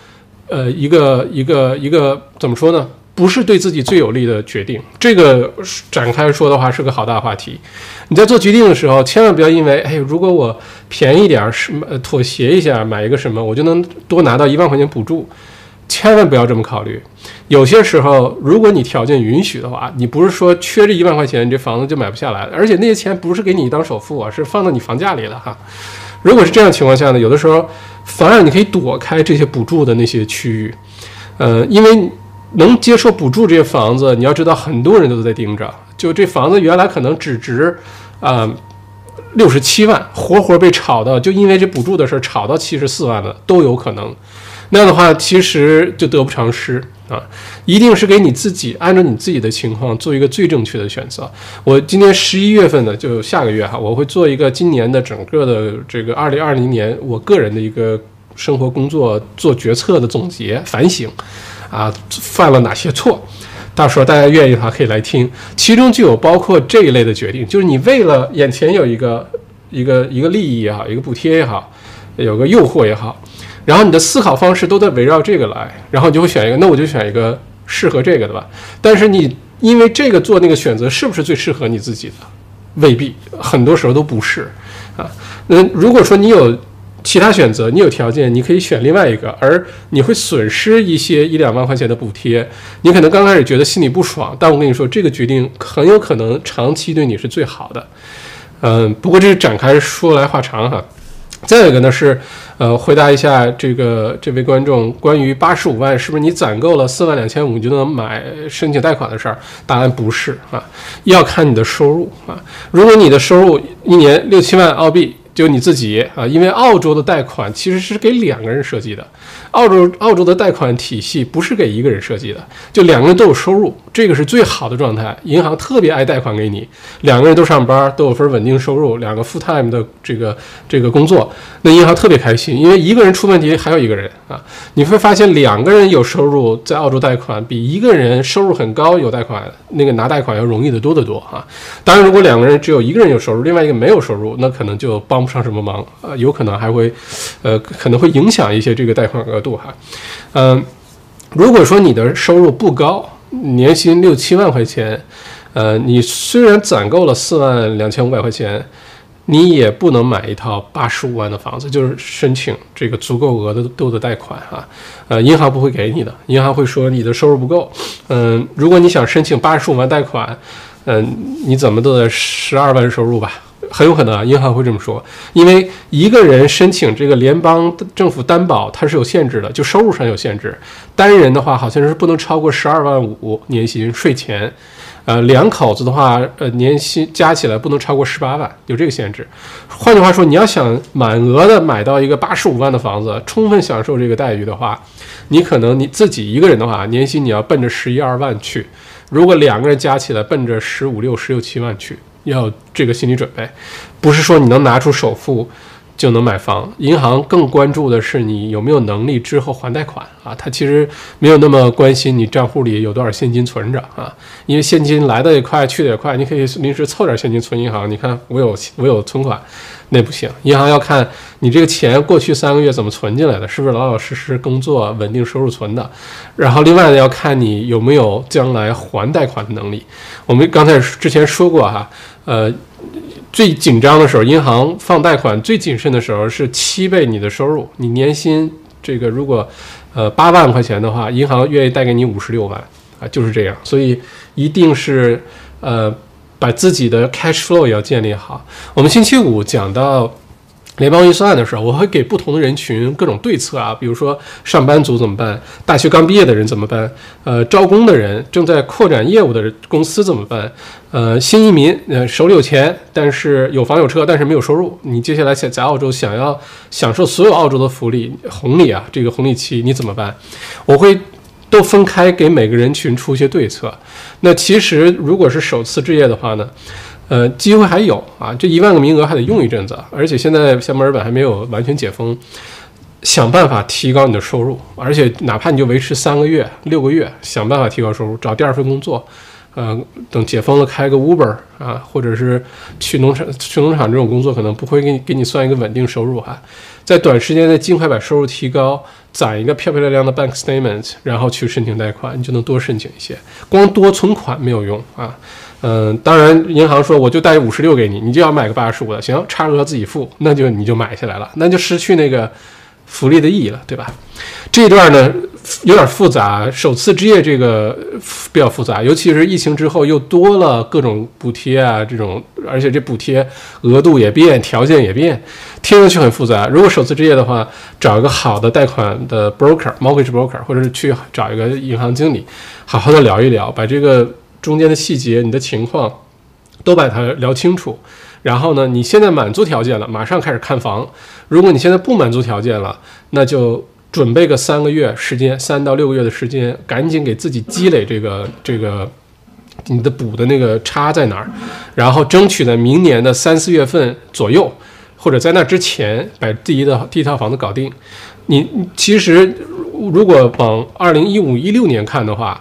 Speaker 1: 呃，一个一个一个怎么说呢？不是对自己最有利的决定。这个展开说的话是个好大话题。你在做决定的时候，千万不要因为，哎，如果我便宜点儿，什么妥协一下，买一个什么，我就能多拿到一万块钱补助。千万不要这么考虑。有些时候，如果你条件允许的话，你不是说缺这一万块钱，你这房子就买不下来。而且那些钱不是给你当首付啊，是放到你房价里的哈。如果是这样情况下呢，有的时候反而你可以躲开这些补助的那些区域，呃，因为能接受补助这些房子，你要知道很多人都在盯着。就这房子原来可能只值啊六十七万，活活被炒到，就因为这补助的事儿炒到七十四万的都有可能。那样的话，其实就得不偿失啊！一定是给你自己按照你自己的情况做一个最正确的选择。我今年十一月份呢，就下个月哈，我会做一个今年的整个的这个二零二零年我个人的一个生活工作做决策的总结反省啊，犯了哪些错？到时候大家愿意的话可以来听，其中就有包括这一类的决定，就是你为了眼前有一个一个一个利益也好，一个补贴也好，有个诱惑也好。然后你的思考方式都在围绕这个来，然后你就会选一个，那我就选一个适合这个的吧。但是你因为这个做那个选择是不是最适合你自己的？未必，很多时候都不是啊。那如果说你有其他选择，你有条件，你可以选另外一个，而你会损失一些一两万块钱的补贴。你可能刚开始觉得心里不爽，但我跟你说，这个决定很有可能长期对你是最好的。嗯，不过这是展开说来话长哈。再有一个呢是，呃，回答一下这个这位观众关于八十五万是不是你攒够了四万两千五就能买申请贷款的事儿？答案不是啊，要看你的收入啊。如果你的收入一年六七万澳币。就你自己啊，因为澳洲的贷款其实是给两个人设计的，澳洲澳洲的贷款体系不是给一个人设计的，就两个人都有收入，这个是最好的状态。银行特别爱贷款给你，两个人都上班，都有份稳定收入，两个 full time 的这个这个工作，那银行特别开心，因为一个人出问题还有一个人啊，你会发现两个人有收入在澳洲贷款比一个人收入很高有贷款那个拿贷款要容易的多得多啊。当然，如果两个人只有一个人有收入，另外一个没有收入，那可能就帮。帮不上什么忙啊，有可能还会，呃，可能会影响一些这个贷款额度哈。嗯，如果说你的收入不高，年薪六七万块钱，呃，你虽然攒够了四万两千五百块钱，你也不能买一套八十五万的房子，就是申请这个足够额度的贷款哈。呃，银行不会给你的，银行会说你的收入不够。嗯，如果你想申请八十五万贷款，嗯，你怎么都得十二万收入吧。很有可能啊，银行会这么说，因为一个人申请这个联邦政府担保，它是有限制的，就收入上有限制。单人的话，好像是不能超过十二万五年薪税前，呃，两口子的话，呃，年薪加起来不能超过十八万，有这个限制。换句话说，你要想满额的买到一个八十五万的房子，充分享受这个待遇的话，你可能你自己一个人的话，年薪你要奔着十一二万去；如果两个人加起来，奔着十五六、十六七万去。要这个心理准备，不是说你能拿出首付就能买房。银行更关注的是你有没有能力之后还贷款啊，他其实没有那么关心你账户里有多少现金存着啊，因为现金来的也快，去的也快，你可以临时凑点现金存银行。你看我有我有存款。那不行，银行要看你这个钱过去三个月怎么存进来的，是不是老老实实工作稳定收入存的。然后另外呢，要看你有没有将来还贷款的能力。我们刚才之前说过哈，呃，最紧张的时候，银行放贷款最谨慎的时候是七倍你的收入。你年薪这个如果呃八万块钱的话，银行愿意贷给你五十六万啊，就是这样。所以一定是呃。把自己的 cash flow 也要建立好。我们星期五讲到联邦预算案的时候，我会给不同的人群各种对策啊，比如说上班族怎么办，大学刚毕业的人怎么办，呃，招工的人，正在扩展业务的公司怎么办，呃，新移民，呃，手里有钱，但是有房有车，但是没有收入，你接下来想在澳洲想要享受所有澳洲的福利红利啊，这个红利期你怎么办？我会。都分开给每个人群出一些对策。那其实如果是首次置业的话呢，呃，机会还有啊，这一万个名额还得用一阵子。而且现在像墨尔本还没有完全解封，想办法提高你的收入。而且哪怕你就维持三个月、六个月，想办法提高收入，找第二份工作。呃，等解封了开个 Uber 啊，或者是去农场去农场这种工作，可能不会给你给你算一个稳定收入哈。在短时间内尽快把收入提高。攒一个漂漂亮亮的 bank statement，然后去申请贷款，你就能多申请一些。光多存款没有用啊。嗯，当然银行说我就贷五十六给你，你就要买个八十五的，行，差额自己付，那就你就买下来了，那就失去那个福利的意义了，对吧？这一段呢？有点复杂，首次置业这个比较复杂，尤其是疫情之后又多了各种补贴啊，这种，而且这补贴额度也变，条件也变，听上去很复杂。如果首次置业的话，找一个好的贷款的 broker，mortgage broker，或者是去找一个银行经理，好好的聊一聊，把这个中间的细节、你的情况都把它聊清楚。然后呢，你现在满足条件了，马上开始看房；如果你现在不满足条件了，那就。准备个三个月时间，三到六个月的时间，赶紧给自己积累这个 这个你的补的那个差在哪儿，然后争取在明年的三四月份左右，或者在那之前把第一的第一套房子搞定。你其实如果往二零一五一六年看的话。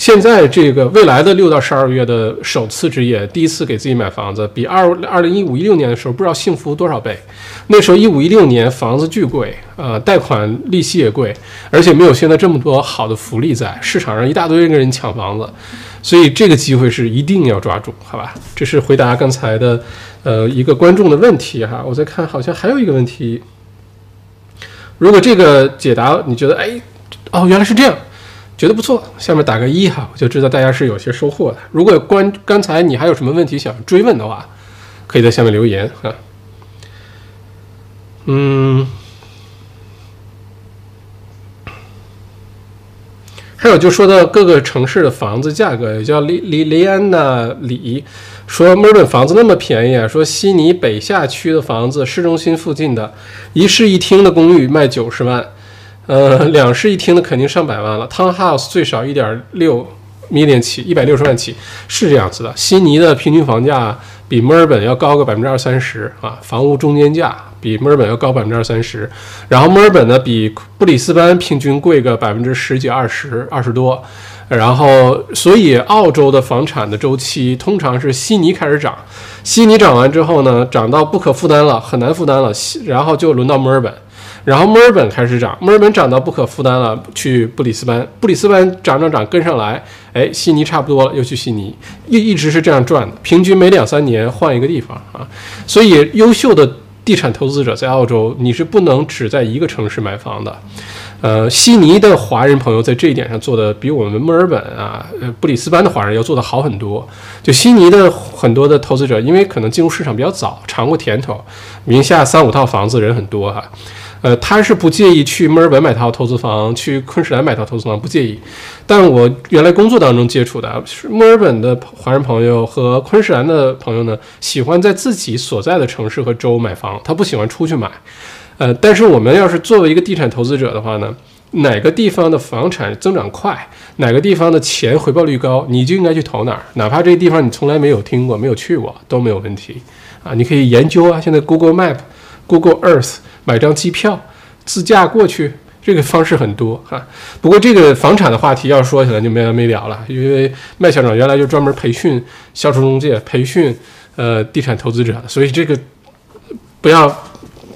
Speaker 1: 现在这个未来的六到十二月的首次置业，第一次给自己买房子，比二二零一五一六年的时候不知道幸福多少倍。那时候一五一六年房子巨贵，呃，贷款利息也贵，而且没有现在这么多好的福利在市场上，一大堆人跟人抢房子，所以这个机会是一定要抓住，好吧？这是回答刚才的呃一个观众的问题哈。我再看，好像还有一个问题。如果这个解答你觉得哎，哦原来是这样，觉得不错，下面打个一哈，我就知道大家是有些收获的。如果关刚才你还有什么问题想追问的话，可以在下面留言哈。嗯。还有就说到各个城市的房子价格，叫李李雷安娜李说墨尔本房子那么便宜啊，说悉尼北下区的房子，市中心附近的一室一厅的公寓卖九十万，呃，两室一厅的肯定上百万了，townhouse 最少一点六 million 起，一百六十万起，是这样子的。悉尼的平均房价比墨尔本要高个百分之二三十啊，房屋中间价。比墨尔本要高百分之二三十，然后墨尔本呢比布里斯班平均贵个百分之十几二十二十多，然后所以澳洲的房产的周期通常是悉尼开始涨，悉尼涨完之后呢涨到不可负担了，很难负担了，然后就轮到墨尔本，然后墨尔本开始涨，墨尔本涨到不可负担了，去布里斯班，布里斯班涨涨涨跟上来，哎，悉尼差不多了，又去悉尼，一一直是这样转的，平均每两三年换一个地方啊，所以优秀的。地产投资者在澳洲，你是不能只在一个城市买房的。呃，悉尼的华人朋友在这一点上做的比我们墨尔本啊、呃布里斯班的华人要做的好很多。就悉尼的很多的投资者，因为可能进入市场比较早，尝过甜头，名下三五套房子人很多哈。呃，他是不介意去墨尔本买套投资房，去昆士兰买套投资房，不介意。但我原来工作当中接触的是墨尔本的华人朋友和昆士兰的朋友呢，喜欢在自己所在的城市和州买房，他不喜欢出去买。呃，但是我们要是作为一个地产投资者的话呢，哪个地方的房产增长快，哪个地方的钱回报率高，你就应该去投哪儿，哪怕这个地方你从来没有听过、没有去过都没有问题啊。你可以研究啊，现在 Google Map、Google Earth。买张机票，自驾过去，这个方式很多哈。不过这个房产的话题要说起来就没完没了了，因为麦校长原来就专门培训销售中介、培训呃地产投资者，所以这个不要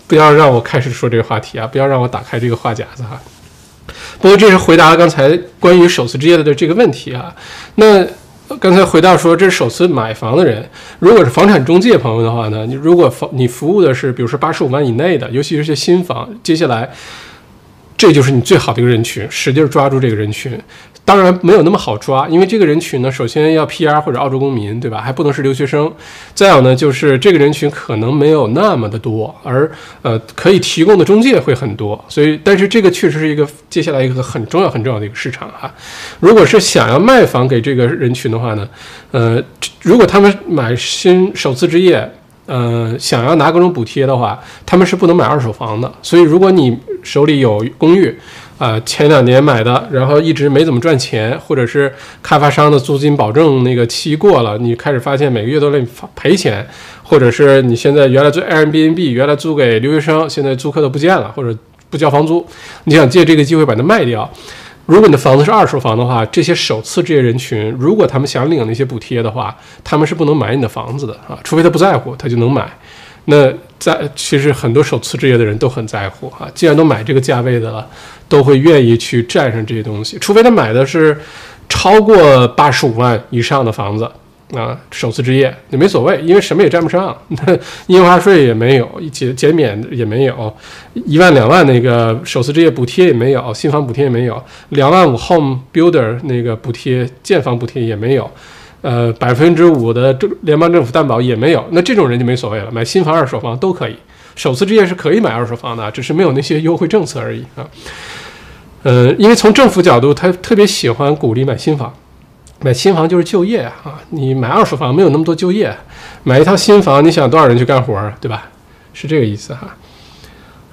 Speaker 1: 不要让我开始说这个话题啊，不要让我打开这个话匣子哈。不过这是回答了刚才关于首次置业的这个问题啊，那。刚才回到说，这是首次买房的人，如果是房产中介朋友的话呢，你如果房你服务的是，比如说八十五万以内的，尤其是些新房，接下来。这就是你最好的一个人群，使劲抓住这个人群。当然没有那么好抓，因为这个人群呢，首先要 PR 或者澳洲公民，对吧？还不能是留学生。再有呢，就是这个人群可能没有那么的多，而呃，可以提供的中介会很多。所以，但是这个确实是一个接下来一个很重要很重要的一个市场哈。如果是想要卖房给这个人群的话呢，呃，如果他们买新首次置业。呃，想要拿各种补贴的话，他们是不能买二手房的。所以，如果你手里有公寓，啊，前两年买的，然后一直没怎么赚钱，或者是开发商的租金保证那个期过了，你开始发现每个月都在赔钱，或者是你现在原来租 Airbnb，原来租给留学生，现在租客都不见了，或者不交房租，你想借这个机会把它卖掉。如果你的房子是二手房的话，这些首次置业人群，如果他们想领那些补贴的话，他们是不能买你的房子的啊，除非他不在乎，他就能买。那在其实很多首次置业的人都很在乎啊，既然都买这个价位的了，都会愿意去占上这些东西，除非他买的是超过八十五万以上的房子。啊，首次置业也没所谓，因为什么也占不上，印花税也没有，减减免也没有，一万两万那个首次置业补贴也没有，新房补贴也没有，两万五 home builder 那个补贴建房补贴也没有，呃，百分之五的政联邦政府担保也没有，那这种人就没所谓了，买新房、二手房都可以，首次置业是可以买二手房的，只是没有那些优惠政策而已啊。呃，因为从政府角度，他特别喜欢鼓励买新房。买新房就是就业啊！你买二手房没有那么多就业，买一套新房，你想多少人去干活儿，对吧？是这个意思哈。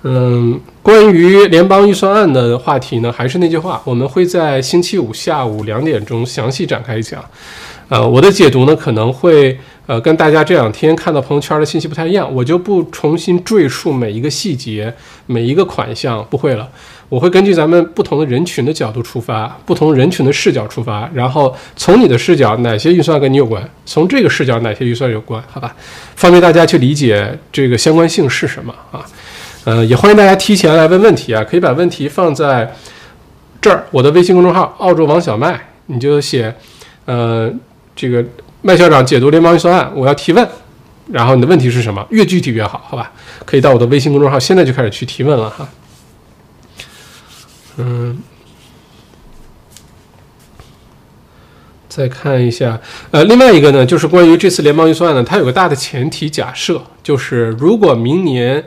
Speaker 1: 嗯，关于联邦预算案的话题呢，还是那句话，我们会在星期五下午两点钟详细展开讲。呃，我的解读呢，可能会呃跟大家这两天看到朋友圈的信息不太一样，我就不重新赘述每一个细节、每一个款项，不会了。我会根据咱们不同的人群的角度出发，不同人群的视角出发，然后从你的视角哪些预算跟你有关，从这个视角哪些预算有关，好吧？方便大家去理解这个相关性是什么啊？呃，也欢迎大家提前来问问题啊，可以把问题放在这儿，我的微信公众号“澳洲王小麦”，你就写，呃，这个麦校长解读联邦预算案，我要提问，然后你的问题是什么？越具体越好，好吧？可以到我的微信公众号，现在就开始去提问了哈。嗯，再看一下，呃，另外一个呢，就是关于这次联邦预算案呢，它有个大的前提假设，就是如果明年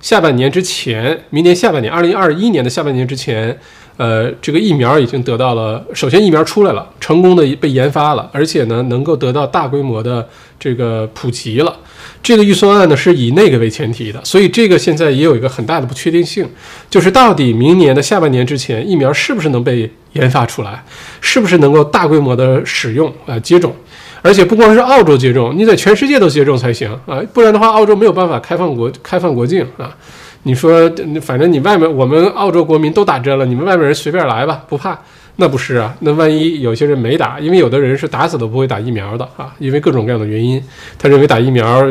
Speaker 1: 下半年之前，明年下半年，二零二一年的下半年之前。呃，这个疫苗已经得到了，首先疫苗出来了，成功的被研发了，而且呢，能够得到大规模的这个普及了。这个预算案呢是以那个为前提的，所以这个现在也有一个很大的不确定性，就是到底明年的下半年之前，疫苗是不是能被研发出来，是不是能够大规模的使用啊接种，而且不光是澳洲接种，你在全世界都接种才行啊，不然的话，澳洲没有办法开放国开放国境啊。你说，反正你外面我们澳洲国民都打针了，你们外面人随便来吧，不怕？那不是啊，那万一有些人没打，因为有的人是打死都不会打疫苗的啊，因为各种各样的原因，他认为打疫苗。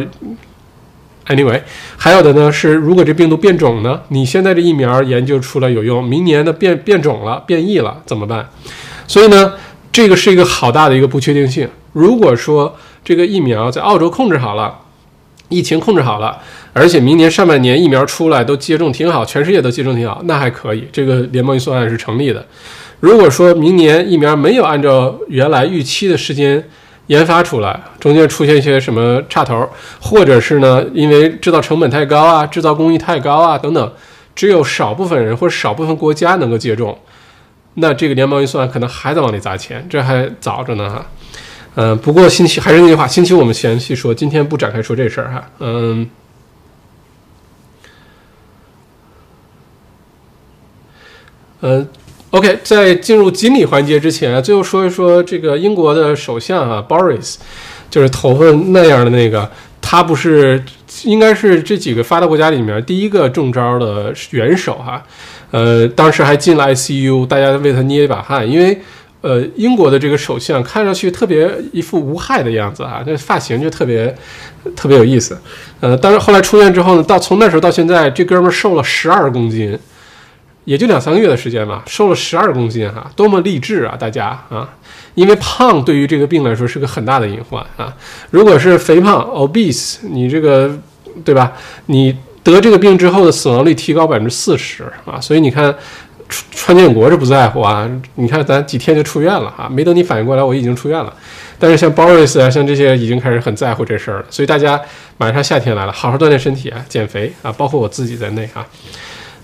Speaker 1: Anyway，还有的呢是，如果这病毒变种呢，你现在这疫苗研究出来有用，明年的变变种了、变异了怎么办？所以呢，这个是一个好大的一个不确定性。如果说这个疫苗在澳洲控制好了。疫情控制好了，而且明年上半年疫苗出来都接种挺好，全世界都接种挺好，那还可以，这个联邦预算案是成立的。如果说明年疫苗没有按照原来预期的时间研发出来，中间出现一些什么岔头，或者是呢，因为制造成本太高啊，制造工艺太高啊等等，只有少部分人或者少部分国家能够接种，那这个联邦预算案可能还得往里砸钱，这还早着呢哈。嗯，不过星期还是那句话，星期我们详细说，今天不展开说这事儿哈。嗯，呃，OK，在进入锦鲤环节之前，最后说一说这个英国的首相啊，Boris，就是头发那样的那个，他不是应该是这几个发达国家里面第一个中招的元首哈。呃，当时还进了 ICU，大家为他捏一把汗，因为。呃，英国的这个首相看上去特别一副无害的样子啊，这发型就特别特别有意思。呃，但是后来出院之后呢，到从那时候到现在，这哥们儿瘦了十二公斤，也就两三个月的时间吧，瘦了十二公斤哈，多么励志啊，大家啊！因为胖对于这个病来说是个很大的隐患啊。如果是肥胖 （obese），你这个对吧？你得这个病之后的死亡率提高百分之四十啊，所以你看。川建国是不在乎啊，你看咱几天就出院了哈，没等你反应过来，我已经出院了。但是像 Boris 啊，像这些已经开始很在乎这事儿了。所以大家马上夏天来了，好好锻炼身体啊，减肥啊，包括我自己在内啊。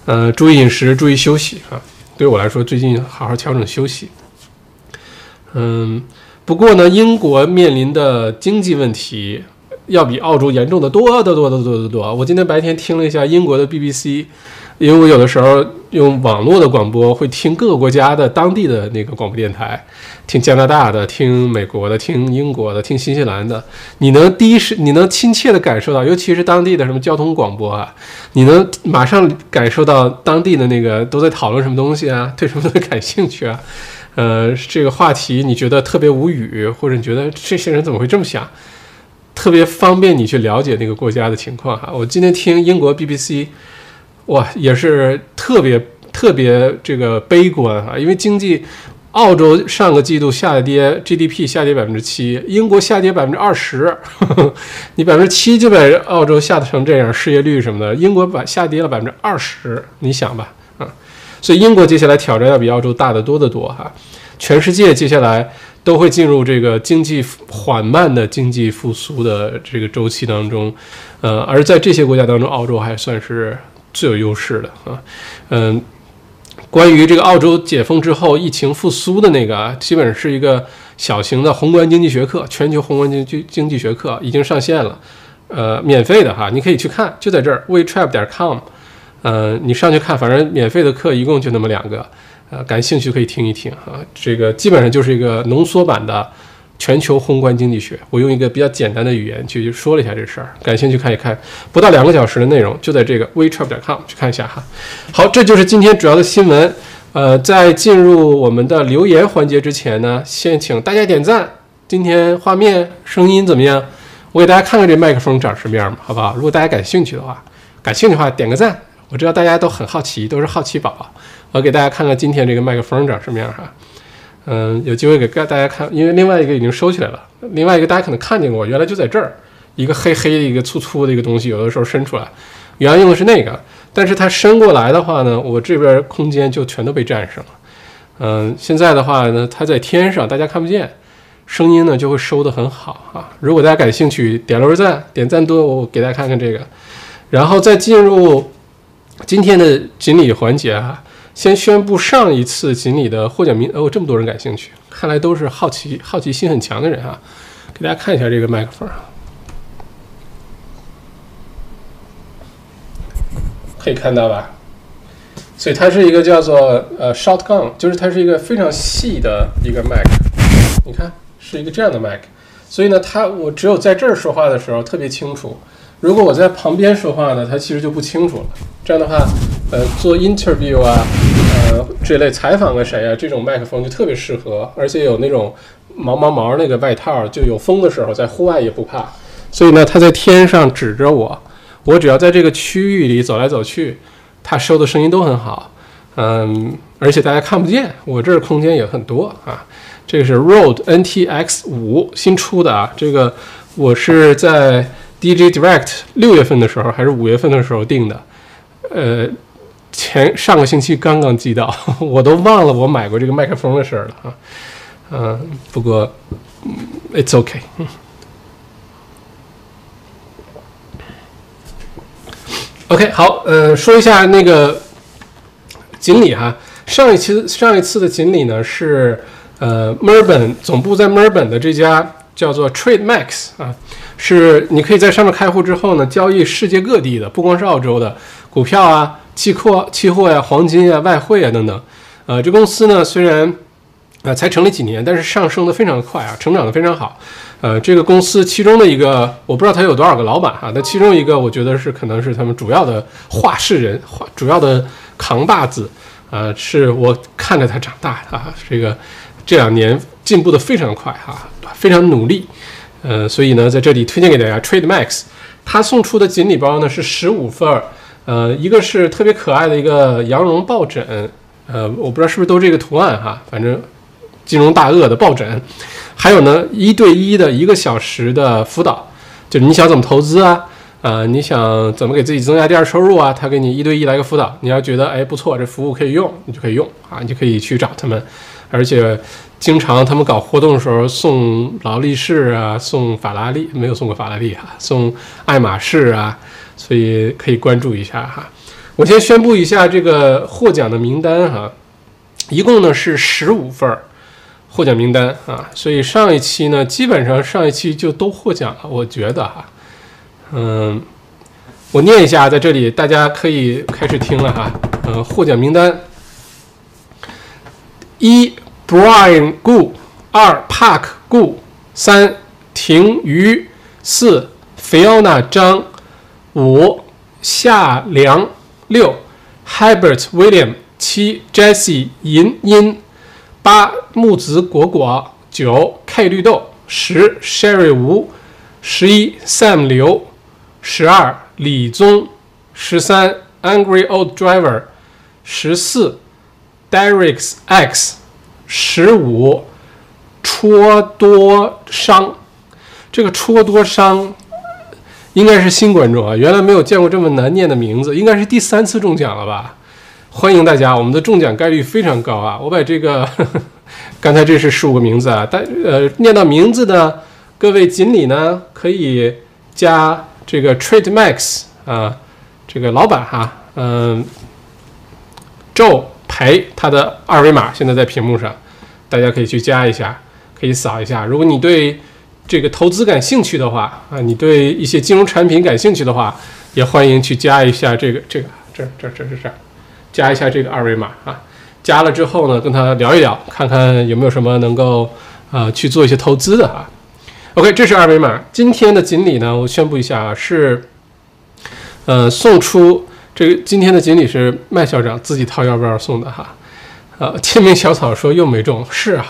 Speaker 1: 呃，注意饮食，注意休息啊。对我来说，最近好好调整休息。嗯，不过呢，英国面临的经济问题要比澳洲严重的多得多得多得多。我今天白天听了一下英国的 BBC。因为我有的时候用网络的广播，会听各个国家的当地的那个广播电台，听加拿大的，听美国的，听英国的，听新西兰的，你能第一时，你能亲切的感受到，尤其是当地的什么交通广播啊，你能马上感受到当地的那个都在讨论什么东西啊，对什么东西感兴趣啊，呃，这个话题你觉得特别无语，或者你觉得这些人怎么会这么想，特别方便你去了解那个国家的情况哈。我今天听英国 BBC。哇，也是特别特别这个悲观啊！因为经济，澳洲上个季度下跌，GDP 下跌百分之七，英国下跌百分之二十，你百分之七就把澳洲吓得成这样，失业率什么的，英国把下跌了百分之二十，你想吧，啊，所以英国接下来挑战要比澳洲大得多得多哈！全世界接下来都会进入这个经济缓慢的经济复苏的这个周期当中，呃，而在这些国家当中，澳洲还算是。最有优势的啊，嗯，关于这个澳洲解封之后疫情复苏的那个，基本是一个小型的宏观经济学课，全球宏观经济经济学课已经上线了，呃，免费的哈，你可以去看，就在这儿 wetrap 点 com，呃，你上去看，反正免费的课一共就那么两个，呃，感兴趣可以听一听啊，这个基本上就是一个浓缩版的。全球宏观经济学，我用一个比较简单的语言去说了一下这事儿，感兴趣看一看，不到两个小时的内容就在这个 wetrap.com 去看一下哈。好，这就是今天主要的新闻。呃，在进入我们的留言环节之前呢，先请大家点赞。今天画面声音怎么样？我给大家看看这麦克风长什么样嘛，好不好？如果大家感兴趣的话，感兴趣的话点个赞。我知道大家都很好奇，都是好奇宝宝。我给大家看看今天这个麦克风长什么样哈。嗯，有机会给大家看，因为另外一个已经收起来了。另外一个大家可能看见过，原来就在这儿，一个黑黑的、一个粗粗的一个东西，有的时候伸出来。原来用的是那个，但是它伸过来的话呢，我这边空间就全都被占上了。嗯，现在的话呢，它在天上，大家看不见，声音呢就会收得很好啊。如果大家感兴趣，点个赞，点赞多，我给大家看看这个，然后再进入今天的锦鲤环节啊。先宣布上一次锦鲤的获奖名，哦，这么多人感兴趣，看来都是好奇、好奇心很强的人啊。给大家看一下这个麦克风啊，可以看到吧？所以它是一个叫做呃 shotgun，就是它是一个非常细的一个麦克，你看是一个这样的麦克，所以呢，它我只有在这儿说话的时候特别清楚。如果我在旁边说话呢，它其实就不清楚了。这样的话，呃，做 interview 啊，呃，这类采访个谁啊，这种麦克风就特别适合，而且有那种毛毛毛那个外套，就有风的时候在户外也不怕。所以呢，它在天上指着我，我只要在这个区域里走来走去，它收的声音都很好。嗯，而且大家看不见，我这儿空间也很多啊。这个是 Rode NTX 五新出的啊，这个我是在。DJ Direct 六月份的时候还是五月份的时候订的，呃，前上个星期刚刚寄到，我都忘了我买过这个麦克风的事儿了啊，嗯，不过 It's OK。OK，好，呃，说一下那个锦鲤哈，上一期上一次的锦鲤呢是呃墨尔本总部在墨尔本的这家叫做 Trade Max 啊。是，你可以在上面开户之后呢，交易世界各地的，不光是澳洲的股票啊、期货、期货呀、黄金啊、外汇啊等等。呃，这公司呢虽然啊才成立几年，但是上升的非常快啊，成长的非常好。呃，这个公司其中的一个，我不知道他有多少个老板哈，但其中一个我觉得是可能是他们主要的话事人，话主要的扛把子啊，是我看着他长大的啊，这个这两年进步的非常快哈，非常努力。呃，所以呢，在这里推荐给大家 Trade Max，他送出的锦鲤包呢是十五份儿，呃，一个是特别可爱的一个羊绒抱枕，呃，我不知道是不是都这个图案哈，反正金融大鳄的抱枕，还有呢一对一的一个小时的辅导，就是你想怎么投资啊，啊，你想怎么给自己增加第二收入啊，他给你一对一来个辅导，你要觉得哎不错，这服务可以用，你就可以用啊，你就可以去找他们，而且。经常他们搞活动的时候送劳力士啊，送法拉利，没有送过法拉利哈，送爱马仕啊，所以可以关注一下哈。我先宣布一下这个获奖的名单哈，一共呢是十五份获奖名单啊，所以上一期呢基本上上一期就都获奖了，我觉得哈，嗯，我念一下，在这里大家可以开始听了哈，嗯，获奖名单一。Brian Gu，二 Park Gu，三廷瑜，四 Fiona 张，五夏良，六 Herbert William，七 Jesse 银音，八木子果果，九 K 绿豆，十 Sherry 吴，十一 Sam 刘，十二李宗，十三 Angry Old Driver，十四 Derek's X。十五，戳多商，这个戳多商应该是新观众啊，原来没有见过这么难念的名字，应该是第三次中奖了吧？欢迎大家，我们的中奖概率非常高啊！我把这个呵呵 刚才这是十五个名字啊，但呃念到名字的各位锦鲤呢，可以加这个 Trade Max 啊，这个老板哈，嗯，Joe。哎他的二维码现在在屏幕上，大家可以去加一下，可以扫一下。如果你对这个投资感兴趣的话啊，你对一些金融产品感兴趣的话，也欢迎去加一下这个这个这这这这这，加一下这个二维码啊。加了之后呢，跟他聊一聊，看看有没有什么能够啊去做一些投资的啊。OK，这是二维码。今天的锦鲤呢，我宣布一下啊，是呃送出。这个今天的锦鲤是麦校长自己掏腰包送的哈，呃，天命小草说又没中，是啊，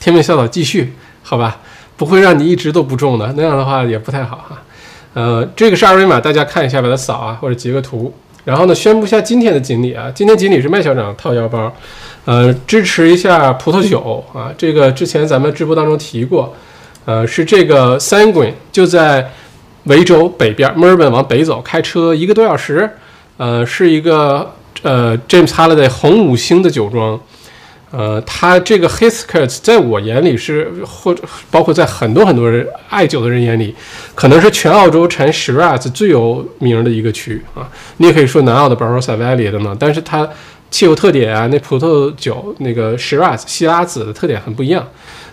Speaker 1: 天命小草继续好吧，不会让你一直都不中的，那样的话也不太好哈，呃，这个是二维码，大家看一下，把它扫啊，或者截个图，然后呢，宣布一下今天的锦鲤啊，今天锦鲤是麦校长掏腰包，呃，支持一下葡萄酒啊，这个之前咱们直播当中提过，呃，是这个 Sanguin 就在维州北边，墨尔本往北走，开车一个多小时，呃，是一个呃 James Halliday 红五星的酒庄。呃，它这个 Heathcote 在我眼里是，或者包括在很多很多人爱酒的人眼里，可能是全澳洲产 Shiraz 最有名的一个区啊。你也可以说南澳的 Barossa Valley 的嘛，但是它气候特点啊，那葡萄酒那个 Shiraz 西拉子的特点很不一样。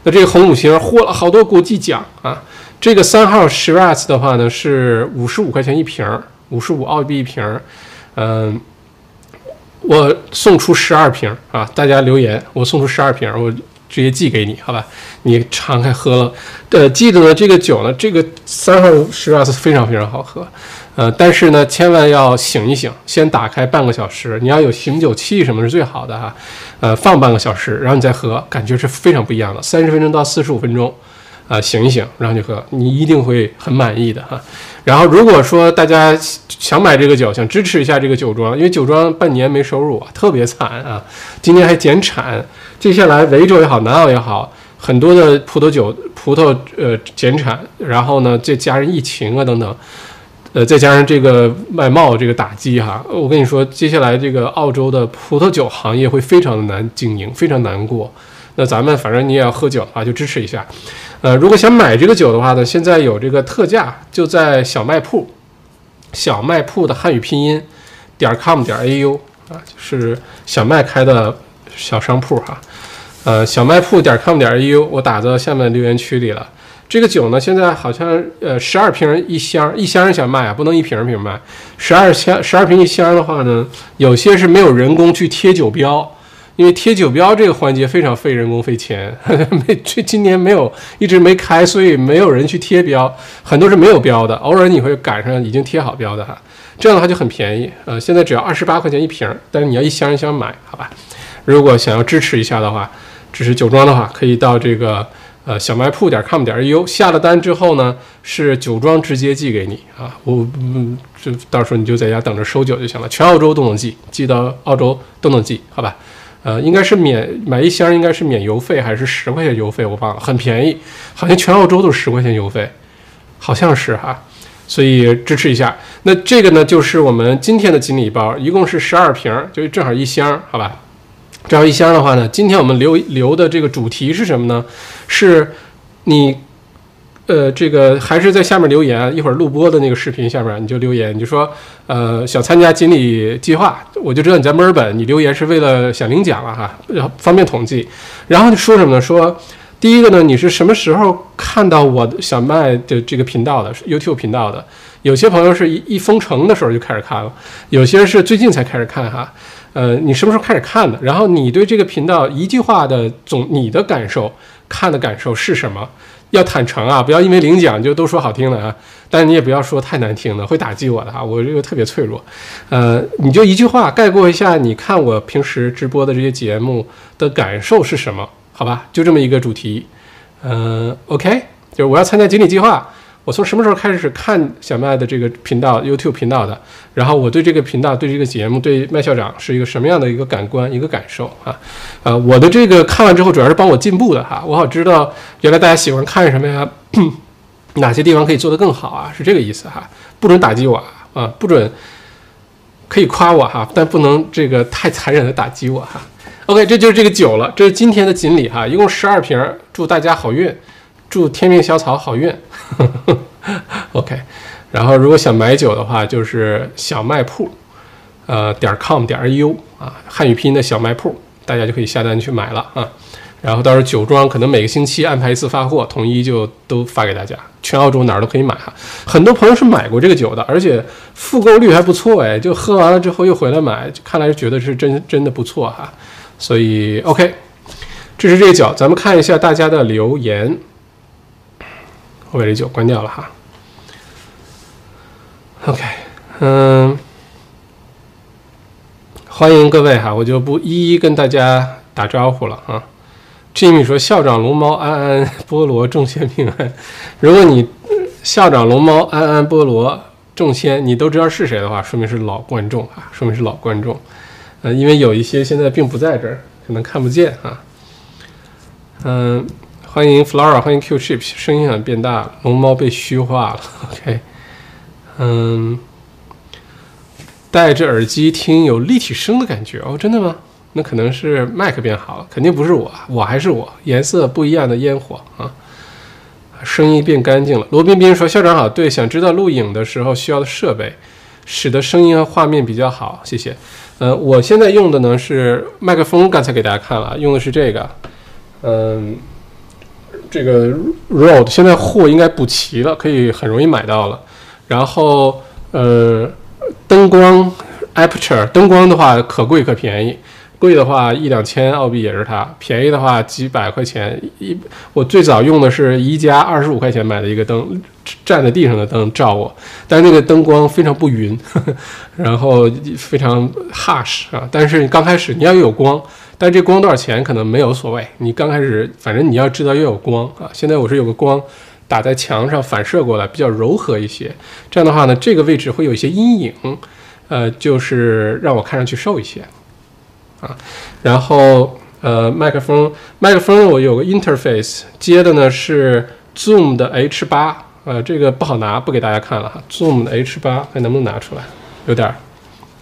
Speaker 1: 那这个红五星获了好多国际奖啊。这个三号 Shiraz 的话呢，是五十五块钱一瓶，五十五澳币一瓶，嗯。我送出十二瓶啊！大家留言，我送出十二瓶，我直接寄给你，好吧？你敞开喝了。呃，记得呢，这个酒呢，这个三号十二是非常非常好喝，呃，但是呢，千万要醒一醒，先打开半个小时，你要有醒酒器什么是最好的哈。呃，放半个小时，然后你再喝，感觉是非常不一样的。三十分钟到四十五分钟。啊，醒一醒，然后就喝，你一定会很满意的哈。然后，如果说大家想买这个酒，想支持一下这个酒庄，因为酒庄半年没收入啊，特别惨啊，今年还减产。接下来维州也好，南澳也好，很多的葡萄酒葡萄呃减产，然后呢再加上疫情啊等等，呃再加上这个外贸这个打击哈，我跟你说，接下来这个澳洲的葡萄酒行业会非常的难经营，非常难过。那咱们反正你也要喝酒啊，就支持一下。呃，如果想买这个酒的话呢，现在有这个特价，就在小卖铺，小卖铺的汉语拼音点 com 点 au 啊，就是小麦开的小商铺哈。呃，小卖铺点 com 点 au，我打在下面留言区里了。这个酒呢，现在好像呃十二瓶一箱，一箱想卖啊，不能一瓶一瓶卖。十二箱十二瓶一箱的话呢，有些是没有人工去贴酒标。因为贴酒标这个环节非常费人工费钱，没这今年没有一直没开，所以没有人去贴标，很多是没有标的，偶尔你会赶上已经贴好标的哈，这样的话就很便宜，呃，现在只要二十八块钱一瓶，但是你要一箱一箱买，好吧？如果想要支持一下的话，支持酒庄的话，可以到这个呃小卖铺点 com 点 eu 下了单之后呢，是酒庄直接寄给你啊，我嗯，就到时候你就在家等着收酒就行了，全澳洲都能寄，寄到澳洲都能寄，好吧？呃，应该是免买一箱，应该是免邮费还是十块钱邮费？我忘了，很便宜，好像全澳洲都是十块钱邮费，好像是哈，所以支持一下。那这个呢，就是我们今天的锦鲤包，一共是十二瓶，就正好一箱，好吧？正好一箱的话呢，今天我们留留的这个主题是什么呢？是你。呃，这个还是在下面留言，一会儿录播的那个视频下面你就留言，你就说，呃，想参加锦鲤计划，我就知道你在墨尔本，你留言是为了想领奖了哈，方便统计。然后你说什么呢？说第一个呢，你是什么时候看到我小麦的这个频道的 YouTube 频道的？有些朋友是一一封城的时候就开始看了，有些是最近才开始看哈。呃，你什么时候开始看的？然后你对这个频道一句话的总你的感受，看的感受是什么？要坦诚啊，不要因为领奖就都说好听的啊，但是你也不要说太难听的，会打击我的哈，我这个特别脆弱。呃，你就一句话概括一下，你看我平时直播的这些节目的感受是什么？好吧，就这么一个主题。嗯，OK，就是我要参加锦鲤计划。我从什么时候开始看小麦的这个频道 YouTube 频道的？然后我对这个频道、对这个节目、对麦校长是一个什么样的一个感官、一个感受啊？呃，我的这个看完之后主要是帮我进步的哈，我好知道原来大家喜欢看什么呀？哪些地方可以做得更好啊？是这个意思哈，不准打击我啊，不准可以夸我哈，但不能这个太残忍的打击我哈。OK，这就是这个酒了，这是今天的锦鲤哈，一共十二瓶，祝大家好运。祝天命小草好运，OK。然后如果想买酒的话，就是小卖铺，呃，点 com 点 u 啊，汉语拼音的小卖铺，大家就可以下单去买了啊。然后到时候酒庄可能每个星期安排一次发货，统一就都发给大家，全澳洲哪儿都可以买哈。很多朋友是买过这个酒的，而且复购率还不错哎，就喝完了之后又回来买，看来觉得是真真的不错哈。所以 OK，这是这个酒，咱们看一下大家的留言。后面这酒关掉了哈。OK，嗯，欢迎各位哈，我就不一一跟大家打招呼了啊。Jimmy 说：“校长龙猫安安菠萝众仙平安。”如果你校长龙猫安安菠萝众仙你都知道是谁的话，说明是老观众啊，说明是老观众。呃，因为有一些现在并不在这儿，可能看不见啊。嗯。欢迎 Flora，欢迎 Q Chip，声音好像变大，龙猫被虚化了。OK，嗯，戴着耳机听有立体声的感觉哦，真的吗？那可能是麦克变好了，肯定不是我，我还是我，颜色不一样的烟火啊，声音变干净了。罗彬彬说：“校长好，对，想知道录影的时候需要的设备，使得声音和画面比较好，谢谢。呃，我现在用的呢是麦克风，刚才给大家看了，用的是这个，嗯，这个 road 现在货应该补齐了，可以很容易买到了。然后，呃，灯光 Aperture，灯光的话可贵可便宜。”贵的话一两千澳币也是它，便宜的话几百块钱一。我最早用的是宜家二十五块钱买的一个灯，站在地上的灯照我，但是那个灯光非常不匀，呵 呵然后非常 harsh 啊。但是刚开始你要有光，但这光多少钱可能没有所谓。你刚开始反正你要知道要有光啊。现在我是有个光打在墙上反射过来，比较柔和一些。这样的话呢，这个位置会有一些阴影，呃，就是让我看上去瘦一些。啊，然后呃，麦克风，麦克风我有个 interface 接的呢是 Zoom 的 H 八，呃，这个不好拿，不给大家看了哈。Zoom 的 H 八，看能不能拿出来，有点，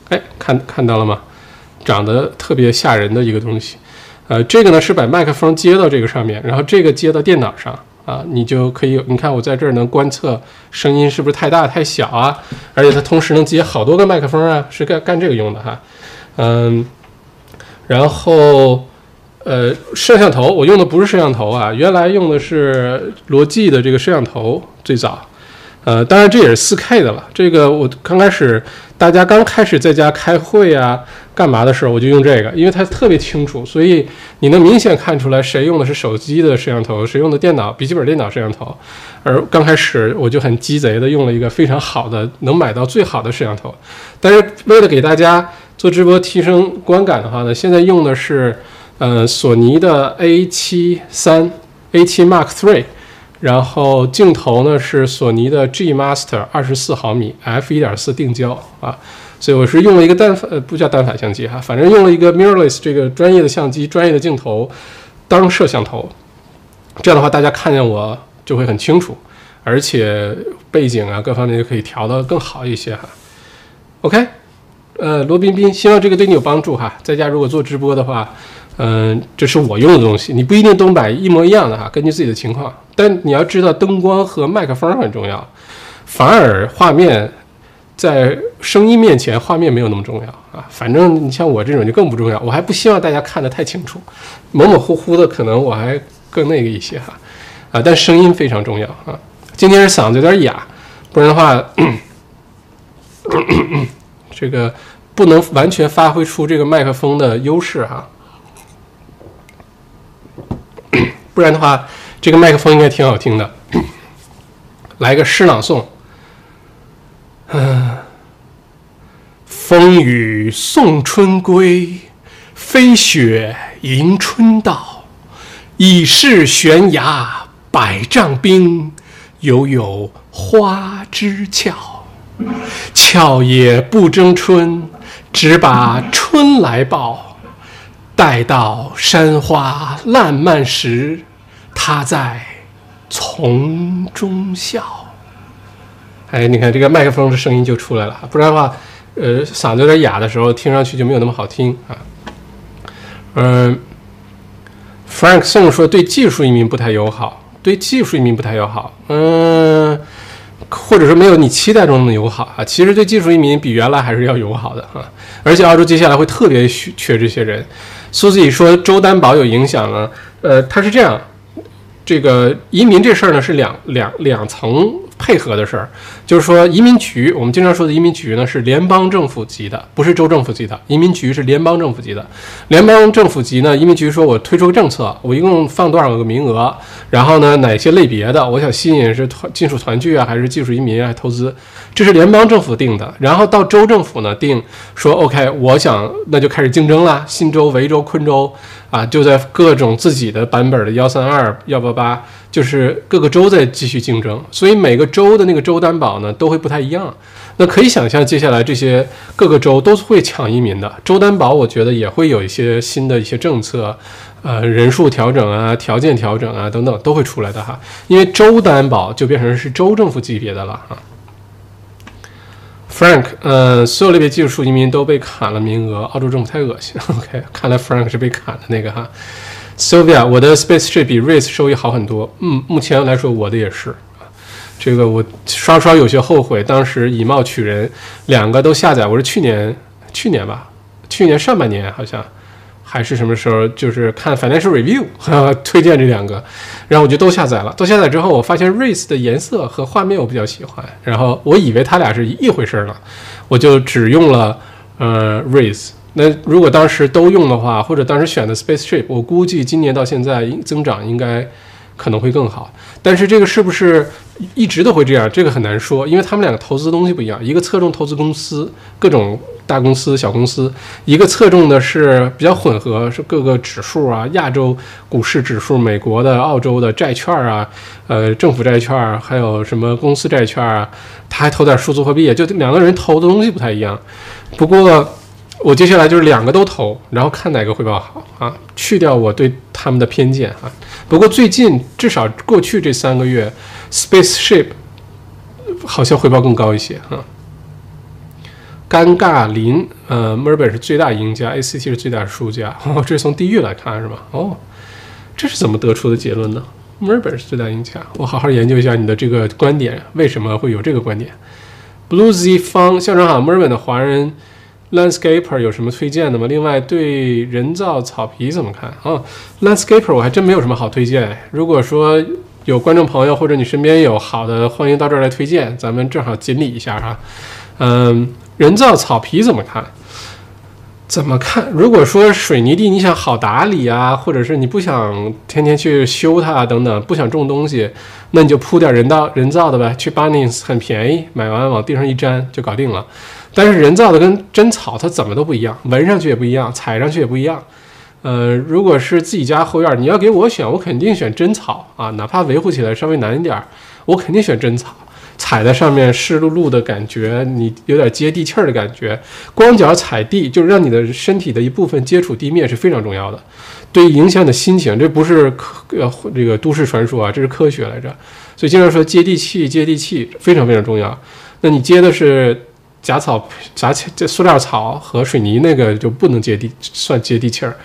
Speaker 1: 哎，看看到了吗？长得特别吓人的一个东西，呃，这个呢是把麦克风接到这个上面，然后这个接到电脑上啊，你就可以，你看我在这儿能观测声音是不是太大太小啊，而且它同时能接好多个麦克风啊，是干干这个用的哈，嗯。然后，呃，摄像头我用的不是摄像头啊，原来用的是罗技的这个摄像头，最早，呃，当然这也是四 K 的了。这个我刚开始大家刚开始在家开会啊，干嘛的时候我就用这个，因为它特别清楚，所以你能明显看出来谁用的是手机的摄像头，谁用的电脑笔记本电脑摄像头。而刚开始我就很鸡贼的用了一个非常好的，能买到最好的摄像头，但是为了给大家。做直播提升观感的话呢，现在用的是呃索尼的 A7 三 A7 Mark Three，然后镜头呢是索尼的 G Master 二十四毫米 f 一点四定焦啊，所以我是用了一个单反呃不叫单反相机哈，反正用了一个 mirrorless 这个专业的相机专业的镜头当摄像头，这样的话大家看见我就会很清楚，而且背景啊各方面就可以调得更好一些哈，OK。呃，罗彬彬，希望这个对你有帮助哈。在家如果做直播的话，嗯，这是我用的东西，你不一定都买一模一样的哈，根据自己的情况。但你要知道，灯光和麦克风很重要，反而画面在声音面前，画面没有那么重要啊。反正你像我这种就更不重要，我还不希望大家看得太清楚，模模糊糊的可能我还更那个一些哈。啊，但声音非常重要啊。今天是嗓子有点哑，不然的话。这个不能完全发挥出这个麦克风的优势哈，不然的话，这个麦克风应该挺好听的。来个诗朗诵，嗯，风雨送春归，飞雪迎春到，已是悬崖百丈冰，犹有花枝俏。俏也不争春，只把春来报。待到山花烂漫时，他在丛中笑。哎，你看这个麦克风的声音就出来了，不然的话，呃，嗓子有点哑的时候，听上去就没有那么好听啊。嗯，Frank Song 说对技术移民不太友好，对技术移民不太友好。嗯。或者说没有你期待中那么友好啊，其实对技术移民比原来还是要友好的啊，而且澳洲接下来会特别缺缺这些人。苏子怡说周担保有影响了，呃，他是这样，这个移民这事儿呢是两两两层。配合的事儿，就是说移民局，我们经常说的移民局呢是联邦政府级的，不是州政府级的。移民局是联邦政府级的，联邦政府级呢，移民局说我推出个政策，我一共放多少个名额，然后呢哪些类别的，我想吸引是团金属团聚啊，还是技术移民啊，投资，这是联邦政府定的。然后到州政府呢定说 OK，我想那就开始竞争了，新州、维州、昆州啊，就在各种自己的版本的幺三二、幺八八。就是各个州在继续竞争，所以每个州的那个州担保呢都会不太一样。那可以想象，接下来这些各个州都会抢移民的州担保，我觉得也会有一些新的一些政策，呃，人数调整啊，条件调整啊等等都会出来的哈。因为州担保就变成是州政府级别的了哈。Frank，呃，所有类别技术数移民都被砍了名额，澳洲政府太恶心。OK，看来 Frank 是被砍的那个哈。Sylvia，我的 Spaceship 比 Race 收益好很多。嗯，目前来说我的也是这个我稍稍有些后悔，当时以貌取人，两个都下载。我是去年去年吧，去年上半年好像。还是什么时候？就是看 Financial Review 推荐这两个，然后我就都下载了。都下载之后，我发现 Race 的颜色和画面我比较喜欢，然后我以为它俩是一回事儿呢，我就只用了呃 Race。那如果当时都用的话，或者当时选的 spaceship，我估计今年到现在增长应该可能会更好。但是这个是不是一直都会这样？这个很难说，因为他们两个投资的东西不一样，一个侧重投资公司各种。大公司、小公司，一个侧重的是比较混合，是各个指数啊，亚洲股市指数、美国的、澳洲的债券啊，呃，政府债券，还有什么公司债券啊，他还投点数字货币，就两个人投的东西不太一样。不过我接下来就是两个都投，然后看哪个回报好啊，去掉我对他们的偏见啊。不过最近至少过去这三个月，Spaceship 好像回报更高一些啊。尴尬林，呃，墨尔本是最大赢家，ACT 是最大输家。哦，这是从地域来看是吧？哦，这是怎么得出的结论呢？墨尔本是最大赢家，我好好研究一下你的这个观点，为什么会有这个观点？Bluesy 方校长好，墨尔本的华人 landscaper 有什么推荐的吗？另外，对人造草皮怎么看？啊，landscaper 我还真没有什么好推荐。如果说有观众朋友或者你身边有好的，欢迎到这儿来推荐，咱们正好锦鲤一下哈。嗯。人造草皮怎么看？怎么看？如果说水泥地你想好打理啊，或者是你不想天天去修它啊等等，不想种东西，那你就铺点人造人造的呗。去 Bunnings 很便宜，买完往地上一粘就搞定了。但是人造的跟真草它怎么都不一样，闻上去也不一样，踩上去也不一样。呃，如果是自己家后院，你要给我选，我肯定选真草啊，哪怕维护起来稍微难一点，我肯定选真草。踩在上面湿漉漉的感觉，你有点接地气儿的感觉。光脚踩地就是让你的身体的一部分接触地面是非常重要的，对影响你的心情。这不是科呃这个都市传说啊，这是科学来着。所以经常说接地气，接地气非常非常重要。那你接的是假草、假这塑料草和水泥那个就不能接地，算接地气儿。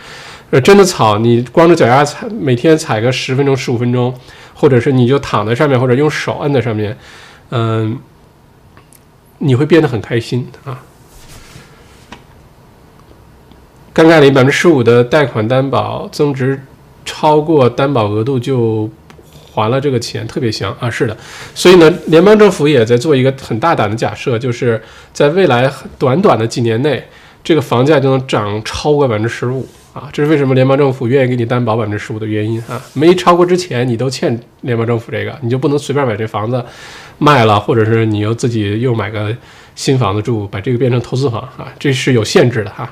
Speaker 1: 呃，真的草你光着脚丫踩，每天踩个十分钟、十五分钟，或者是你就躺在上面，或者用手摁在上面。嗯，你会变得很开心啊！尴尬里百分之十五的贷款担保增值超过担保额度就还了这个钱，特别香啊！是的，所以呢，联邦政府也在做一个很大胆的假设，就是在未来短短的几年内，这个房价就能涨超过百分之十五。啊，这是为什么联邦政府愿意给你担保百分之十五的原因啊！没超过之前，你都欠联邦政府这个，你就不能随便把这房子卖了，或者是你又自己又买个新房子住，把这个变成投资房啊，这是有限制的哈。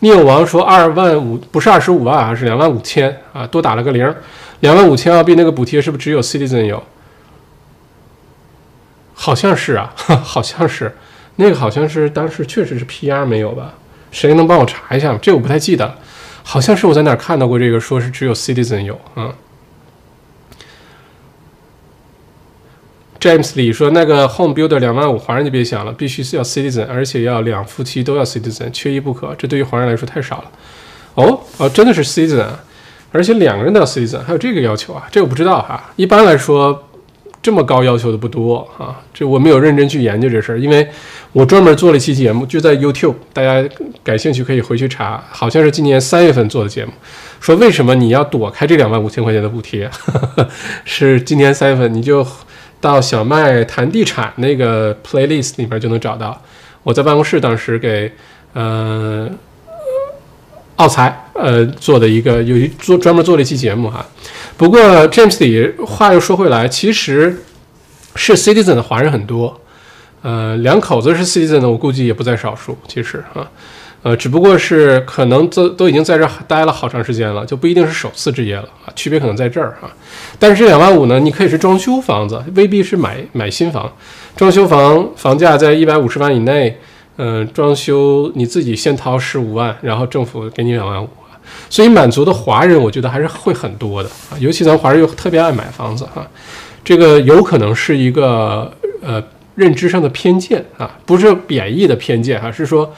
Speaker 1: 聂王说二万五不是二十五万啊，是两万五千啊，多打了个零，两万五千澳币那个补贴是不是只有 Citizen 有？好像是啊，好像是，那个好像是当时确实是 PR 没有吧？谁能帮我查一下？这我不太记得，好像是我在哪看到过这个，说是只有 Citizen 有啊。James 李说那个 Home Builder 两万五，华人就别想了，必须是要 Citizen，而且要两夫妻都要 Citizen，缺一不可。这对于华人来说太少了。哦哦，真的是 Citizen，而且两个人都要 Citizen，还有这个要求啊？这我不知道哈。一般来说。这么高要求的不多啊，这我没有认真去研究这事儿，因为我专门做了一期节目，就在 YouTube，大家感兴趣可以回去查，好像是今年三月份做的节目，说为什么你要躲开这两万五千块钱的补贴，是今年三月份你就到小麦谈地产那个 playlist 里面就能找到，我在办公室当时给呃奥财呃做的一个有一做专门做了一期节目哈。不过，James 里话又说回来，其实是 Citizen 的华人很多，呃，两口子是 Citizen 的，我估计也不在少数。其实啊，呃，只不过是可能都都已经在这待了好长时间了，就不一定是首次置业了啊，区别可能在这儿啊。但是这两万五呢，你可以是装修房子，未必是买买新房。装修房房价在一百五十万以内，嗯，装修你自己先掏十五万，然后政府给你两万五。所以满足的华人，我觉得还是会很多的啊，尤其咱华人又特别爱买房子哈，这个有可能是一个呃认知上的偏见啊，不是贬义的偏见哈，是说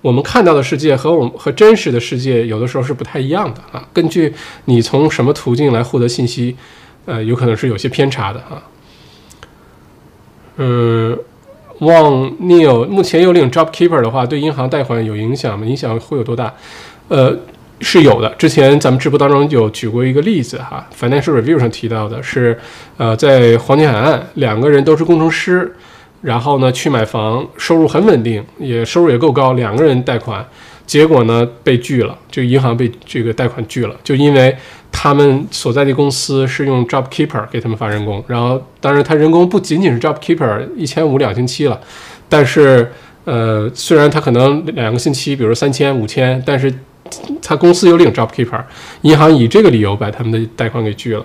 Speaker 1: 我们看到的世界和我们和真实的世界有的时候是不太一样的啊。根据你从什么途径来获得信息，呃，有可能是有些偏差的啊。嗯，望 Neil 目前有领 JobKeeper 的话，对银行贷款有影响吗？影响会有多大？呃，是有的。之前咱们直播当中有举过一个例子哈，Financial Review 上提到的是，呃，在黄金海岸，两个人都是工程师，然后呢去买房，收入很稳定，也收入也够高，两个人贷款，结果呢被拒了，就银行被这个贷款拒了，就因为。他们所在的公司是用 JobKeeper 给他们发人工，然后当然他人工不仅仅是 JobKeeper 一千五两星期了，但是呃虽然他可能两个星期，比如三千五千，但是他公司有领 JobKeeper，银行以这个理由把他们的贷款给拒了，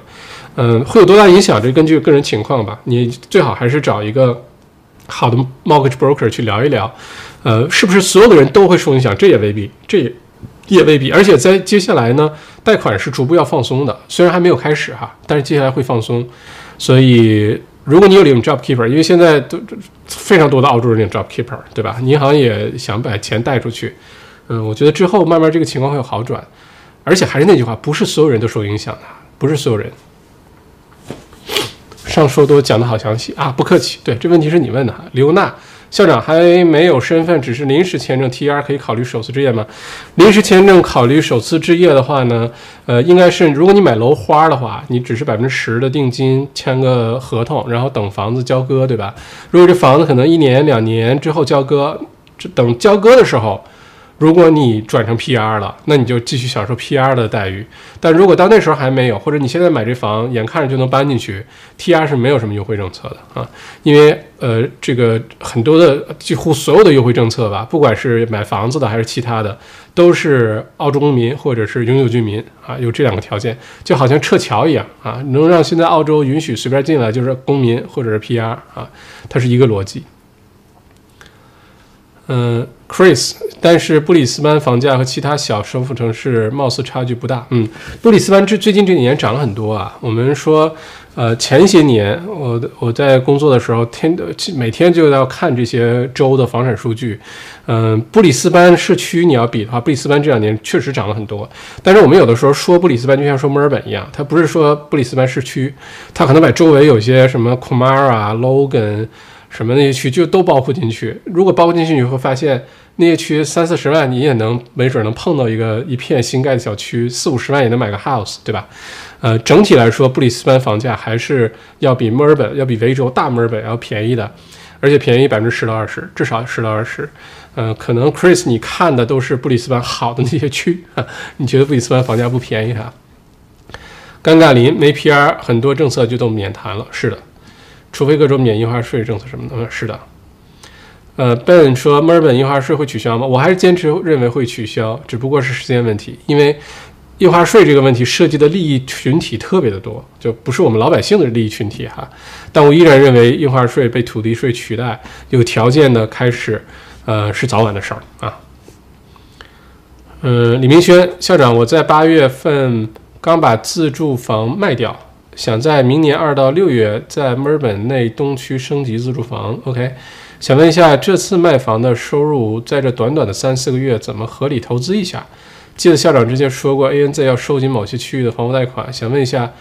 Speaker 1: 嗯，会有多大影响？这根据个人情况吧，你最好还是找一个好的 mortgage broker 去聊一聊，呃，是不是所有的人都会受影响？这也未必，这也。也未必，而且在接下来呢，贷款是逐步要放松的，虽然还没有开始哈，但是接下来会放松。所以，如果你有领 JobKeeper，因为现在都非常多的澳洲人领 JobKeeper，对吧？银行也想把钱贷出去，嗯，我觉得之后慢慢这个情况会有好转。而且还是那句话，不是所有人都受影响的，不是所有人。上述都讲的好详细啊，不客气。对，这问题是你问的哈，刘娜。校长还没有身份，只是临时签证 TR 可以考虑首次置业吗？临时签证考虑首次置业的话呢，呃，应该是如果你买楼花的话，你只是百分之十的定金，签个合同，然后等房子交割，对吧？如果这房子可能一年两年之后交割，这等交割的时候。如果你转成 PR 了，那你就继续享受 PR 的待遇。但如果到那时候还没有，或者你现在买这房，眼看着就能搬进去，TR 是没有什么优惠政策的啊。因为呃，这个很多的几乎所有的优惠政策吧，不管是买房子的还是其他的，都是澳洲公民或者是永久居民啊，有这两个条件，就好像撤侨一样啊，能让现在澳洲允许随便进来就是公民或者是 PR 啊，它是一个逻辑。嗯，Chris，但是布里斯班房价和其他小首府城市貌似差距不大。嗯，布里斯班这最近这几年涨了很多啊。我们说，呃，前些年我我在工作的时候，天每天就要看这些州的房产数据。嗯，布里斯班市区你要比的话，布里斯班这两年确实涨了很多。但是我们有的时候说布里斯班就像说墨尔本一样，它不是说布里斯班市区，它可能把周围有些什么 Kumara、Logan。什么那些区就都包括进去。如果包括进去，你会发现那些区三四十万你也能没准能碰到一个一片新盖的小区，四五十万也能买个 house，对吧？呃，整体来说，布里斯班房价还是要比墨尔本、要比维州大墨尔本要便宜的，而且便宜百分之十到二十，至少十到二十。呃，可能 Chris 你看的都是布里斯班好的那些区，你觉得布里斯班房价不便宜哈？尴尬林没 PR，很多政策就都免谈了。是的。除非各州免印花税政策什么的，是的。呃，Ben 说墨尔本印花税会取消吗？我还是坚持认为会取消，只不过是时间问题。因为印花税这个问题涉及的利益群体特别的多，就不是我们老百姓的利益群体哈。但我依然认为印花税被土地税取代，有条件的开始，呃，是早晚的事儿啊。嗯，李明轩校长，我在八月份刚把自住房卖掉。想在明年二到六月在墨尔本内东区升级自住房，OK？想问一下，这次卖房的收入在这短短的三四个月怎么合理投资一下？记得校长之前说过，ANZ 要收紧某些区域的房屋贷款，想问一下，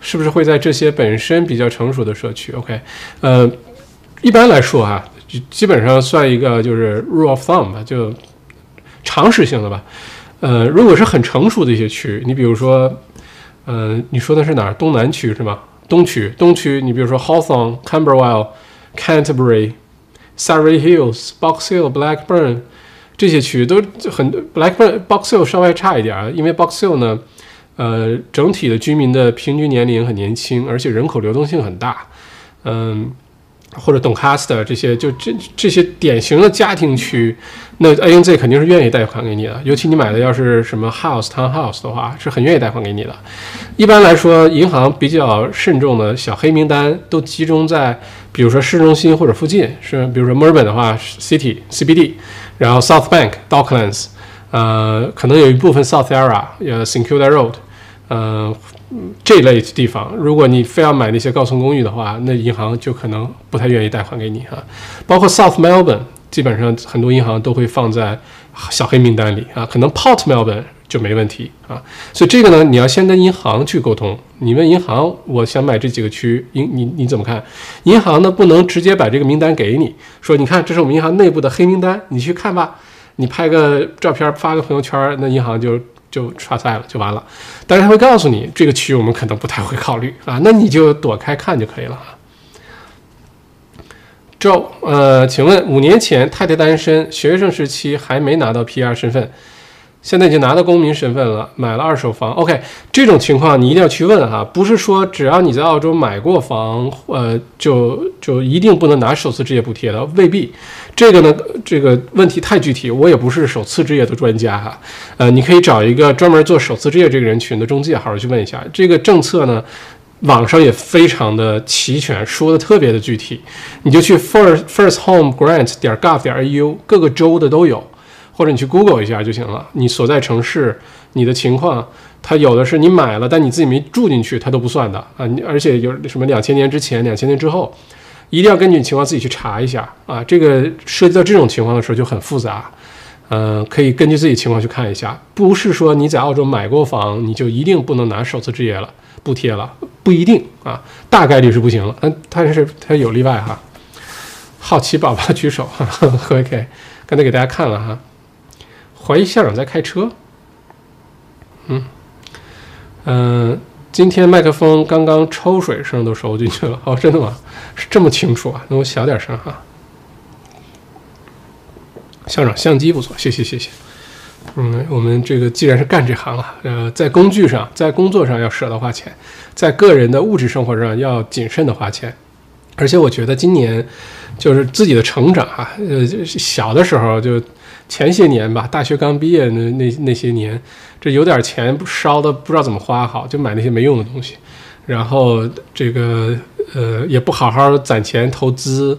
Speaker 1: 是不是会在这些本身比较成熟的社区？OK？呃，一般来说哈，基本上算一个就是 rule of thumb 吧，就常识性的吧。呃，如果是很成熟的一些区，你比如说。嗯，你说的是哪儿？东南区是吗？东区，东区，你比如说 Hawthorn、Camberwell、Canterbury、Surrey Hills、Box Hill、Blackburn 这些区域都很 Blackburn、Box Hill 稍微差一点，因为 Box Hill 呢，呃，整体的居民的平均年龄很年轻，而且人口流动性很大，嗯。或者 Doncaster 这些，就这这些典型的家庭区，那 ANZ 肯定是愿意贷款给你的。尤其你买的要是什么 house town house 的话，是很愿意贷款给你的。一般来说，银行比较慎重的小黑名单都集中在，比如说市中心或者附近，是比如说墨尔本的话，City CBD，然后 South Bank Docklands，呃，可能有一部分 South Area，呃 s i n c u l a Road，呃这类地方，如果你非要买那些高层公寓的话，那银行就可能不太愿意贷款给你哈。包括 South Melbourne，基本上很多银行都会放在小黑名单里啊，可能 Port Melbourne 就没问题啊。所以这个呢，你要先跟银行去沟通。你问银行，我想买这几个区，银你你怎么看？银行呢不能直接把这个名单给你，说你看这是我们银行内部的黑名单，你去看吧。你拍个照片发个朋友圈，那银行就就刷菜了，就完了。但是他会告诉你，这个区我们可能不太会考虑啊，那你就躲开看就可以了啊。Joe，，呃，请问五年前太太单身，学生时期还没拿到 PR 身份。现在已经拿到公民身份了，买了二手房。OK，这种情况你一定要去问哈，不是说只要你在澳洲买过房，呃，就就一定不能拿首次置业补贴的，未必。这个呢，这个问题太具体，我也不是首次置业的专家哈。呃，你可以找一个专门做首次置业这个人群的中介，好好去问一下。这个政策呢，网上也非常的齐全，说的特别的具体，你就去 first first home grant 点 gov 点 au，各个州的都有。或者你去 Google 一下就行了。你所在城市，你的情况，它有的是你买了，但你自己没住进去，它都不算的啊。你而且有什么两千年之前、两千年之后，一定要根据你情况自己去查一下啊。这个涉及到这种情况的时候就很复杂，嗯，可以根据自己情况去看一下。不是说你在澳洲买过房，你就一定不能拿首次置业了补贴了，不一定啊，大概率是不行了。嗯，但是它有例外哈。好奇宝宝举手，OK，刚才给大家看了哈。怀疑校长在开车。嗯嗯，今天麦克风刚刚抽水声都收进去了。哦，真的吗？是这么清楚啊？那我小点声哈。校长相机不错，谢谢谢谢。嗯，我们这个既然是干这行了，呃，在工具上，在工作上要舍得花钱，在个人的物质生活上要谨慎的花钱。而且我觉得今年就是自己的成长啊，呃，小的时候就。前些年吧，大学刚毕业那那那些年，这有点钱烧的不知道怎么花好，就买那些没用的东西，然后这个呃也不好好攒钱投资，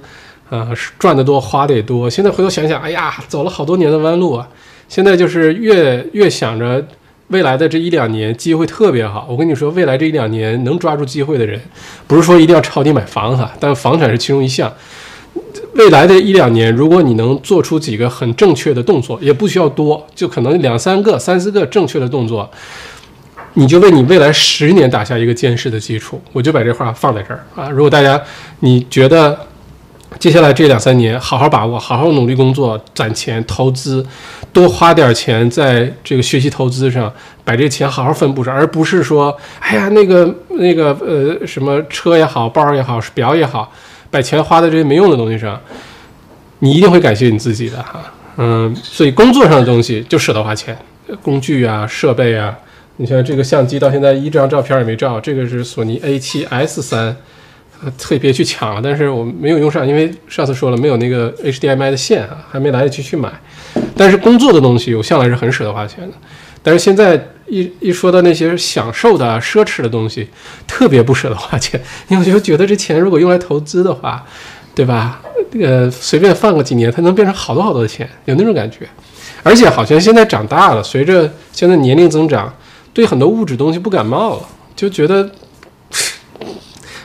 Speaker 1: 啊赚得多花得多。现在回头想想，哎呀，走了好多年的弯路啊！现在就是越越想着未来的这一两年机会特别好。我跟你说，未来这一两年能抓住机会的人，不是说一定要抄底买房哈，但房产是其中一项。未来的一两年，如果你能做出几个很正确的动作，也不需要多，就可能两三个、三四个正确的动作，你就为你未来十年打下一个坚实的基础。我就把这话放在这儿啊！如果大家你觉得接下来这两三年好好把握，好好努力工作、攒钱、投资，多花点钱在这个学习投资上，把这钱好好分布上，而不是说，哎呀，那个那个呃，什么车也好，包也好，表也好。把钱花在这些没用的东西上，你一定会感谢你自己的哈。嗯，所以工作上的东西就舍得花钱，工具啊、设备啊。你像这个相机到现在一张照片也没照，这个是索尼 A7S 三，特别去抢了，但是我没有用上，因为上次说了没有那个 HDMI 的线啊，还没来得及去买。但是工作的东西我向来是很舍得花钱的。但是现在一一说到那些享受的奢侈的东西，特别不舍得花钱，因为我就觉得这钱如果用来投资的话，对吧？呃，随便放个几年，它能变成好多好多的钱，有那种感觉。而且好像现在长大了，随着现在年龄增长，对很多物质东西不感冒了，就觉得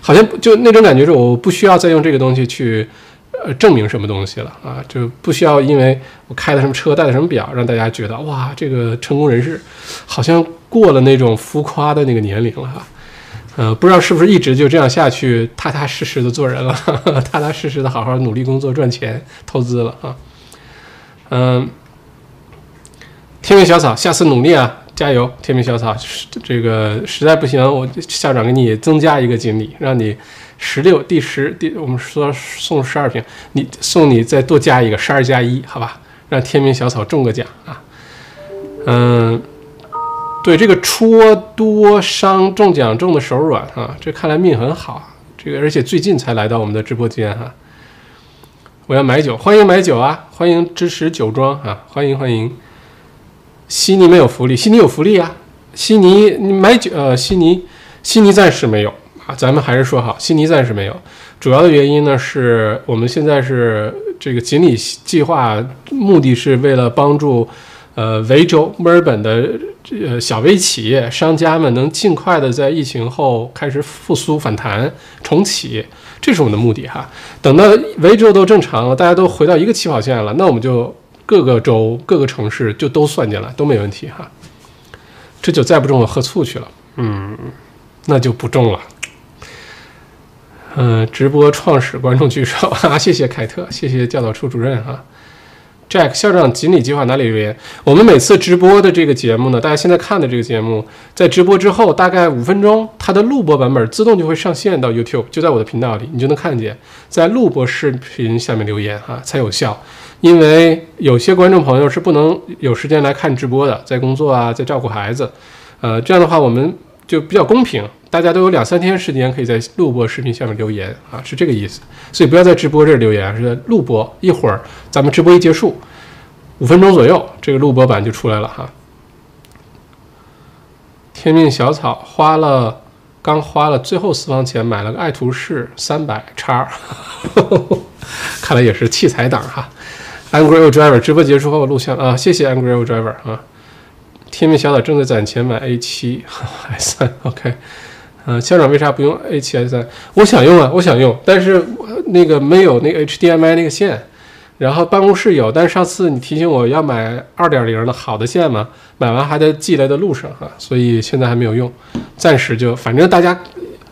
Speaker 1: 好像就那种感觉是我不需要再用这个东西去。呃，证明什么东西了啊？就不需要因为我开的什么车、戴的什么表，让大家觉得哇，这个成功人士好像过了那种浮夸的那个年龄了哈。呃，不知道是不是一直就这样下去，踏踏实实的做人了，踏踏实实的好好努力工作、赚钱、投资了啊。嗯，天命小草，下次努力啊，加油！天命小草，这个实在不行，我校长给你增加一个锦鲤，让你。十六第十第，我们说送十二瓶，你送你再多加一个十二加一，好吧？让天命小草中个奖啊！嗯，对这个戳多伤中奖中的手软啊，这看来命很好。这个而且最近才来到我们的直播间哈。我要买酒，欢迎买酒啊！欢迎支持酒庄啊！欢迎欢迎。悉尼没有福利，悉尼有福利啊！悉尼你买酒呃，悉尼悉尼暂时没有。啊，咱们还是说好，悉尼暂时没有。主要的原因呢，是我们现在是这个锦鲤计划，目的是为了帮助呃，维州墨尔本的呃小微企业商家们能尽快的在疫情后开始复苏反弹重启，这是我们的目的哈。等到维州都正常了，大家都回到一个起跑线了，那我们就各个州各个城市就都算进来，都没问题哈。这酒再不中，我喝醋去了。嗯，那就不中了。嗯，直播创始观众举手啊，谢谢凯特，谢谢教导处主任哈。Jack 校长锦鲤计划哪里留言？我们每次直播的这个节目呢，大家现在看的这个节目，在直播之后大概五分钟，它的录播版本自动就会上线到 YouTube，就在我的频道里，你就能看见，在录播视频下面留言哈才有效。因为有些观众朋友是不能有时间来看直播的，在工作啊，在照顾孩子，呃，这样的话我们就比较公平。大家都有两三天时间可以在录播视频下面留言啊，是这个意思。所以不要在直播这留言，是在录播。一会儿咱们直播一结束，五分钟左右，这个录播版就出来了哈。天命小草花了刚花了最后私房钱买了个爱图仕三百叉，看来也是器材党哈。Angry Old Driver 直播结束后录像啊，谢谢 Angry Old Driver 啊。天命小岛正在攒钱买 A 七 S 三，OK。嗯，校长为啥不用 A 七 S 三？我想用啊，我想用，但是那个没有那个 HDMI 那个线，然后办公室有，但是上次你提醒我要买二点零的好的线嘛，买完还在寄来的路上哈，所以现在还没有用，暂时就反正大家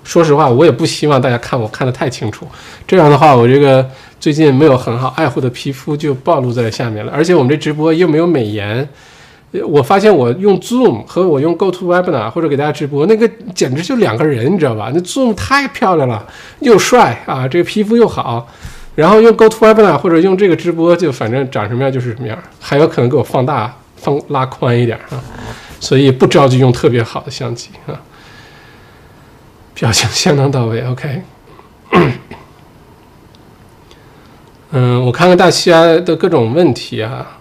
Speaker 1: 说实话，我也不希望大家看我看的太清楚，这样的话我这个最近没有很好爱护的皮肤就暴露在下面了，而且我们这直播又没有美颜。我发现我用 Zoom 和我用 Go To Webinar 或者给大家直播，那个简直就两个人，你知道吧？那 Zoom 太漂亮了，又帅啊，这个皮肤又好。然后用 Go To Webinar 或者用这个直播，就反正长什么样就是什么样，还有可能给我放大、放拉宽一点啊。所以不着急用特别好的相机啊。表情相当到位，OK。嗯，我看看大家的各种问题啊。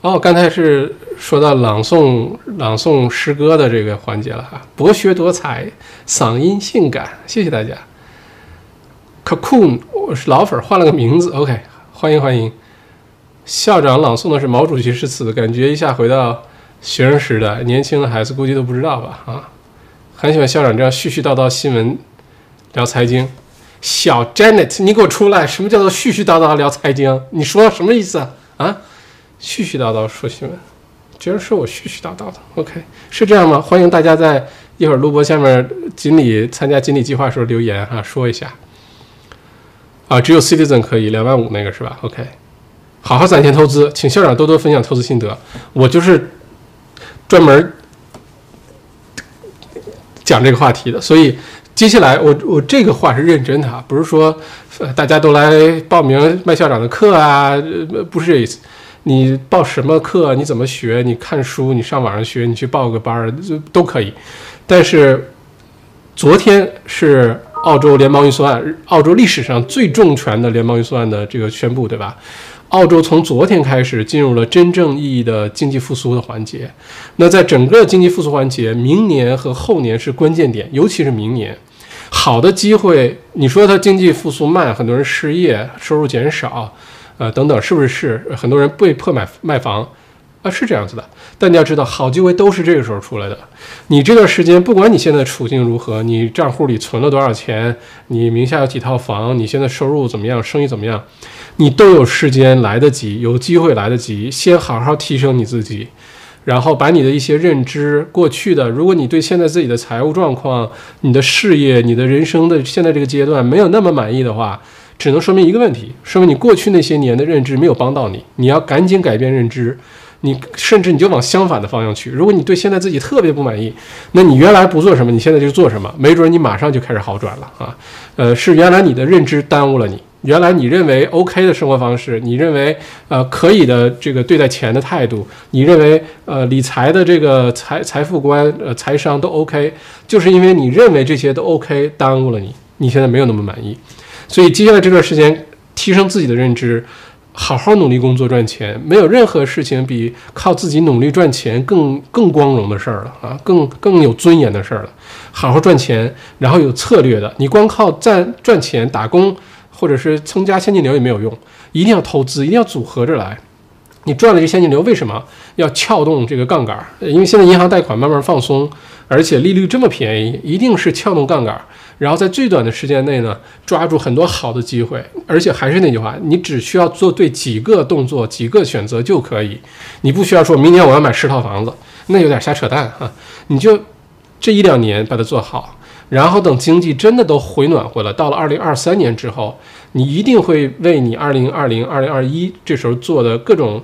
Speaker 1: 哦，刚才是说到朗诵朗诵诗歌的这个环节了哈，博学多才，嗓音性感，谢谢大家。Cocoon，我是老粉，换了个名字，OK，欢迎欢迎。校长朗诵的是毛主席诗词，感觉一下回到学生时代，年轻的孩子估计都不知道吧？啊，很喜欢校长这样絮絮叨叨新闻聊财经。小 Janet，你给我出来，什么叫做絮絮叨叨聊财经？你说什么意思啊？絮絮叨叨说新闻，居然说我絮絮叨叨的，OK，是这样吗？欢迎大家在一会儿录播下面锦鲤参加锦鲤计划时候留言哈，说一下。啊，只有 Citizen 可以两万五那个是吧？OK，好好攒钱投资，请校长多多分享投资心得。我就是专门讲这个话题的，所以接下来我我这个话是认真的哈，不是说大家都来报名麦校长的课啊，不是这意思。你报什么课？你怎么学？你看书？你上网上学？你去报个班儿，就都可以。但是昨天是澳洲联邦预算，澳洲历史上最重拳的联邦预算的这个宣布，对吧？澳洲从昨天开始进入了真正意义的经济复苏的环节。那在整个经济复苏环节，明年和后年是关键点，尤其是明年，好的机会。你说它经济复苏慢，很多人失业，收入减少。呃，等等，是不是是很多人被迫买卖房啊？是这样子的。但你要知道，好机会都是这个时候出来的。你这段时间，不管你现在处境如何，你账户里存了多少钱，你名下有几套房，你现在收入怎么样，生意怎么样，你都有时间来得及，有机会来得及，先好好提升你自己，然后把你的一些认知，过去的，如果你对现在自己的财务状况、你的事业、你的人生的现在这个阶段没有那么满意的话。只能说明一个问题，说明你过去那些年的认知没有帮到你，你要赶紧改变认知，你甚至你就往相反的方向去。如果你对现在自己特别不满意，那你原来不做什么，你现在就做什么，没准你马上就开始好转了啊。呃，是原来你的认知耽误了你，原来你认为 OK 的生活方式，你认为呃可以的这个对待钱的态度，你认为呃理财的这个财财富观呃财商都 OK，就是因为你认为这些都 OK，耽误了你，你现在没有那么满意。所以接下来这段时间，提升自己的认知，好好努力工作赚钱，没有任何事情比靠自己努力赚钱更更光荣的事儿了啊，更更有尊严的事儿了。好好赚钱，然后有策略的，你光靠赚赚钱打工或者是增加现金流也没有用，一定要投资，一定要组合着来。你赚了这现金流，为什么要撬动这个杠杆？因为现在银行贷款慢慢放松，而且利率这么便宜，一定是撬动杠杆，然后在最短的时间内呢，抓住很多好的机会。而且还是那句话，你只需要做对几个动作、几个选择就可以，你不需要说明年我要买十套房子，那有点瞎扯淡哈。你就这一两年把它做好，然后等经济真的都回暖回来，到了二零二三年之后，你一定会为你二零二零、二零二一这时候做的各种。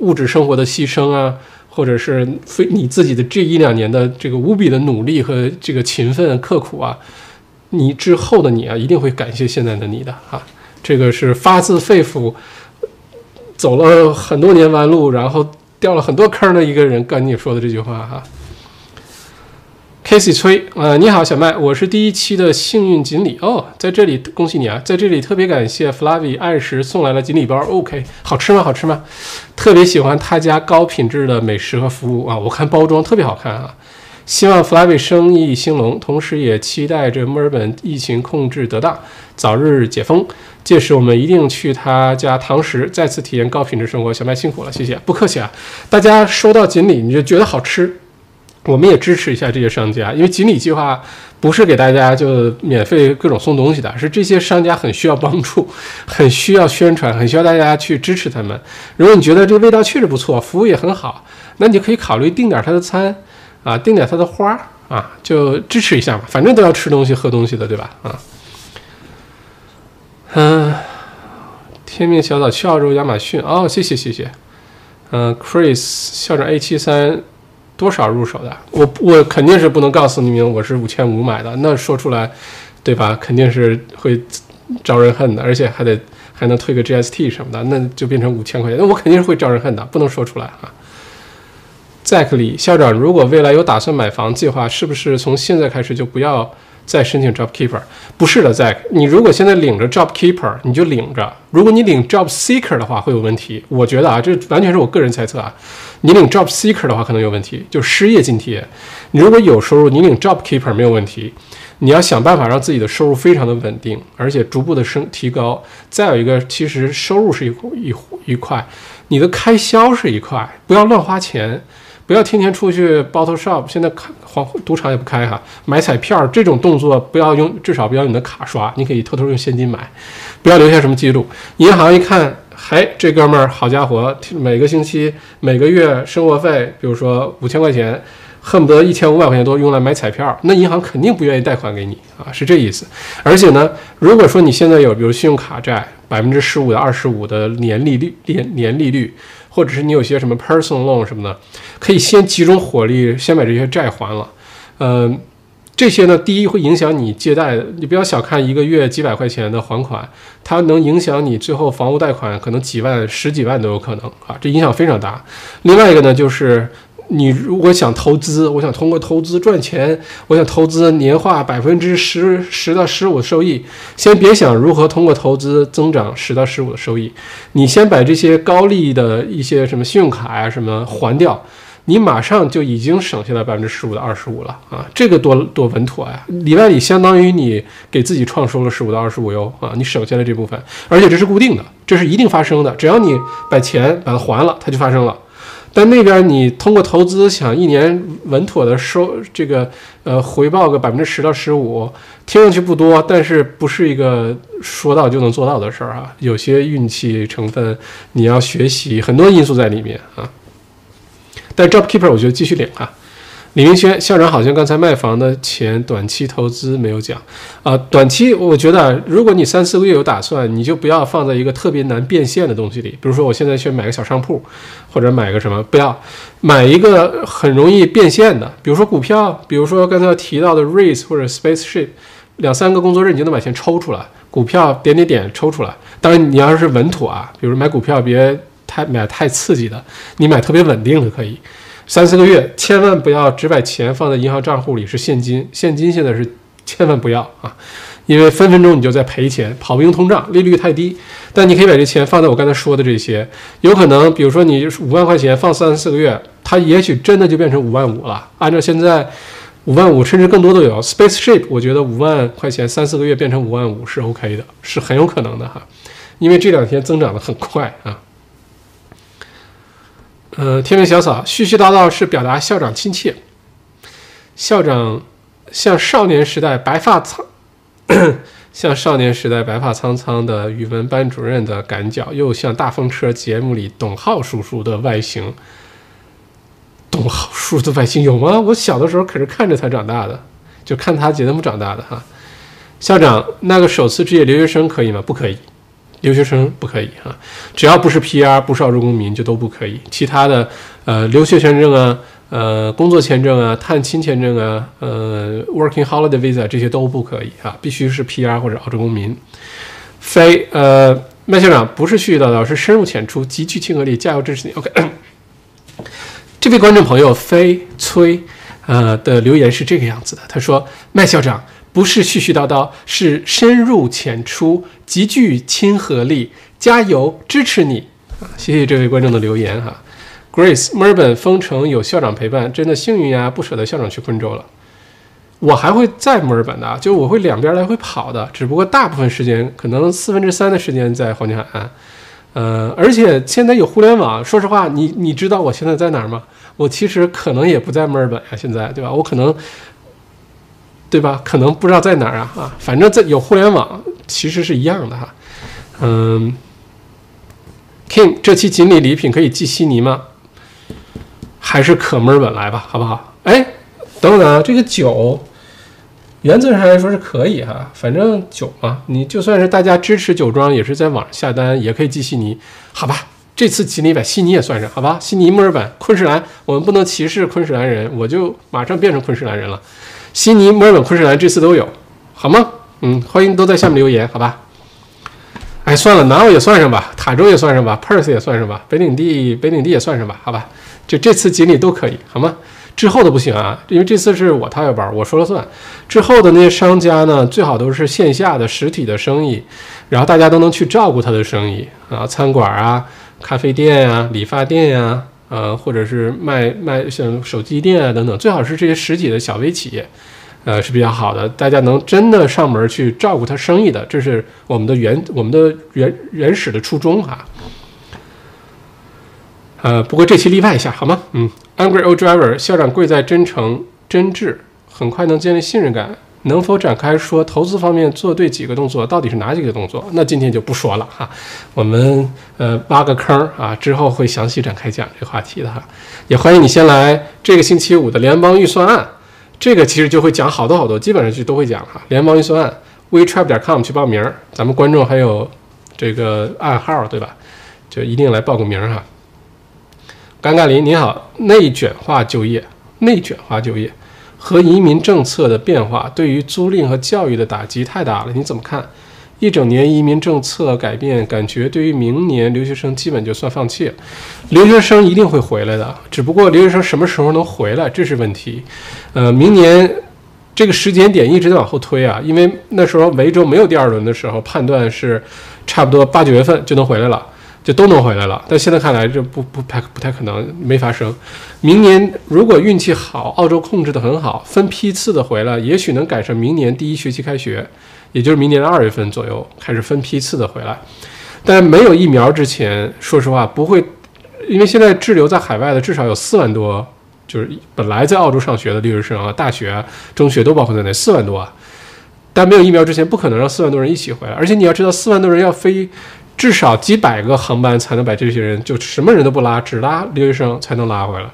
Speaker 1: 物质生活的牺牲啊，或者是非你自己的这一两年的这个无比的努力和这个勤奋刻苦啊，你之后的你啊，一定会感谢现在的你的哈。这个是发自肺腑，走了很多年弯路，然后掉了很多坑的一个人跟你说的这句话哈。Casey 崔，呃，你好，小麦，我是第一期的幸运锦鲤哦，在这里恭喜你啊，在这里特别感谢 Flavi 按时送来了锦鲤包，OK，好吃吗？好吃吗？特别喜欢他家高品质的美食和服务啊，我看包装特别好看啊，希望 Flavi 生意兴隆，同时也期待着墨尔本疫情控制得当，早日解封，届时我们一定去他家堂食，再次体验高品质生活。小麦辛苦了，谢谢，不客气啊，大家收到锦鲤你就觉得好吃。我们也支持一下这些商家，因为锦鲤计划不是给大家就免费各种送东西的，是这些商家很需要帮助，很需要宣传，很需要大家去支持他们。如果你觉得这味道确实不错，服务也很好，那你就可以考虑订点他的餐啊，订点他的花啊，就支持一下嘛，反正都要吃东西喝东西的，对吧？啊，嗯，天命小岛去澳洲亚马逊哦，谢谢谢谢，嗯，Chris 校长 A 七三。多少入手的？我我肯定是不能告诉你们我是五千五买的，那说出来，对吧？肯定是会招人恨的，而且还得还能退个 GST 什么的，那就变成五千块钱，那我肯定是会招人恨的，不能说出来啊。再克里校长，如果未来有打算买房计划，是不是从现在开始就不要？再申请 job keeper 不是的，，Zack，你如果现在领着 job keeper，你就领着；如果你领 job seeker 的话，会有问题。我觉得啊，这完全是我个人猜测啊。你领 job seeker 的话，可能有问题，就失业津贴。你如果有收入，你领 job keeper 没有问题。你要想办法让自己的收入非常的稳定，而且逐步的升提高。再有一个，其实收入是一一一块，你的开销是一块，不要乱花钱。不要天天出去 bottle shop，现在开黄赌场也不开哈，买彩票这种动作不要用，至少不要用你的卡刷，你可以偷偷用现金买，不要留下什么记录。银行一看，嘿，这哥们儿好家伙，每个星期、每个月生活费，比如说五千块钱，恨不得一千五百块钱都用来买彩票，那银行肯定不愿意贷款给你啊，是这意思。而且呢，如果说你现在有比如信用卡债百分之十五的、二十五的年利率、年年利率。或者是你有些什么 personal loan 什么的，可以先集中火力先把这些债还了。嗯，这些呢，第一会影响你借贷，你不要小看一个月几百块钱的还款，它能影响你最后房屋贷款可能几万、十几万都有可能啊，这影响非常大。另外一个呢，就是。你如果想投资，我想通过投资赚钱，我想投资年化百分之十十到十五的收益，先别想如何通过投资增长十到十五的收益，你先把这些高利的一些什么信用卡呀什么还掉，你马上就已经省下来百分之十五到二十五了啊，这个多多稳妥呀，里外里相当于你给自己创收了十五到二十五哟啊，你省下来这部分，而且这是固定的，这是一定发生的，只要你把钱把它还了，它就发生了。但那边你通过投资想一年稳妥的收这个呃回报个百分之十到十五，听上去不多，但是不是一个说到就能做到的事儿啊，有些运气成分，你要学习很多因素在里面啊。但 Job Keeper 我觉得继续领啊。李明轩校长好像刚才卖房的钱短期投资没有讲啊，短期我觉得如果你三四个月有打算，你就不要放在一个特别难变现的东西里，比如说我现在去买个小商铺，或者买个什么，不要买一个很容易变现的，比如说股票，比如说刚才提到的 Race 或者 Spaceship，两三个工作日你就能把钱抽出来，股票点点点抽出来。当然你要是稳妥啊，比如买股票别太买太刺激的，你买特别稳定的可以。三四个月，千万不要只把钱放在银行账户里是现金，现金现在是千万不要啊，因为分分钟你就在赔钱，跑不赢通胀，利率太低。但你可以把这钱放在我刚才说的这些，有可能，比如说你五万块钱放三四个月，它也许真的就变成五万五了。按照现在五万五甚至更多都有，Spaceship，我觉得五万块钱三四个月变成五万五是 OK 的，是很有可能的哈，因为这两天增长的很快啊。呃，天命小草絮絮叨叨是表达校长亲切，校长像少年时代白发苍，像少年时代白发苍苍的语文班主任的赶脚，又像大风车节目里董浩叔叔的外形。董浩叔叔的外形有吗？我小的时候可是看着他长大的，就看他节目长大的哈。校长，那个首次职业留学生可以吗？不可以。留学生不可以哈，只要不是 PR，不是澳洲公民就都不可以。其他的，呃，留学签证啊，呃，工作签证啊，探亲签证啊，呃，Working Holiday Visa 这些都不可以哈，必须是 PR 或者澳洲公民。非，呃，麦校长不是絮絮叨叨，是深入浅出，极具亲和力，加油支持你。OK，这位观众朋友飞崔，呃的留言是这个样子的，他说麦校长。不是絮絮叨叨，是深入浅出，极具亲和力。加油，支持你啊！谢谢这位观众的留言哈。Grace，墨尔本封城有校长陪伴，真的幸运呀，不舍得校长去昆州了。我还会在墨尔本的，就我会两边来回跑的，只不过大部分时间可能四分之三的时间在黄金海岸。呃，而且现在有互联网，说实话，你你知道我现在在哪儿吗？我其实可能也不在墨尔本呀，现在对吧？我可能。对吧？可能不知道在哪儿啊啊，反正在有互联网，其实是一样的哈。嗯，King，这期锦鲤礼品可以寄悉尼吗？还是可墨尔本来吧，好不好？哎，等等啊，这个酒，原则上来说是可以哈，反正酒嘛，你就算是大家支持酒庄，也是在网上下单，也可以寄悉尼，好吧？这次锦鲤把悉尼也算上，好吧？悉尼、墨尔本、昆士兰，我们不能歧视昆士兰人，我就马上变成昆士兰人了。悉尼、墨尔本、昆士兰这次都有，好吗？嗯，欢迎都在下面留言，好吧？哎，算了，南澳也算上吧，塔州也算上吧，Perth 也算上吧，北领地、北领地也算上吧，好吧？就这次锦鲤都可以，好吗？之后的不行啊，因为这次是我掏腰包，我说了算。之后的那些商家呢，最好都是线下的实体的生意，然后大家都能去照顾他的生意啊，餐馆啊、咖啡店啊、理发店呀。呃，或者是卖卖像手机店啊等等，最好是这些实体的小微企业，呃是比较好的，大家能真的上门去照顾他生意的，这是我们的原我们的原原始的初衷哈。呃，不过这期例外一下好吗？嗯，Angry Old Driver 校长贵在真诚真挚，很快能建立信任感。能否展开说投资方面做对几个动作，到底是哪几个动作？那今天就不说了哈，我们呃挖个坑啊，之后会详细展开讲这个话题的哈。也欢迎你先来这个星期五的联邦预算案，这个其实就会讲好多好多，基本上就都会讲哈。联邦预算案，wetrap 点 com 去报名，咱们观众还有这个暗号对吧？就一定来报个名哈。尴尬林你好，内卷化就业，内卷化就业。和移民政策的变化对于租赁和教育的打击太大了，你怎么看？一整年移民政策改变，感觉对于明年留学生基本就算放弃了。留学生一定会回来的，只不过留学生什么时候能回来，这是问题。呃，明年这个时间点一直在往后推啊，因为那时候维州没有第二轮的时候，判断是差不多八九月份就能回来了。就都能回来了，但现在看来这不不太不太可能，没发生。明年如果运气好，澳洲控制得很好，分批次的回来，也许能赶上明年第一学期开学，也就是明年的二月份左右开始分批次的回来。但没有疫苗之前，说实话不会，因为现在滞留在海外的至少有四万多，就是本来在澳洲上学的留学生啊，大学、中学都包括在内，四万多啊。但没有疫苗之前，不可能让四万多人一起回来，而且你要知道，四万多人要飞。至少几百个航班才能把这些人就什么人都不拉，只拉留学生才能拉回来，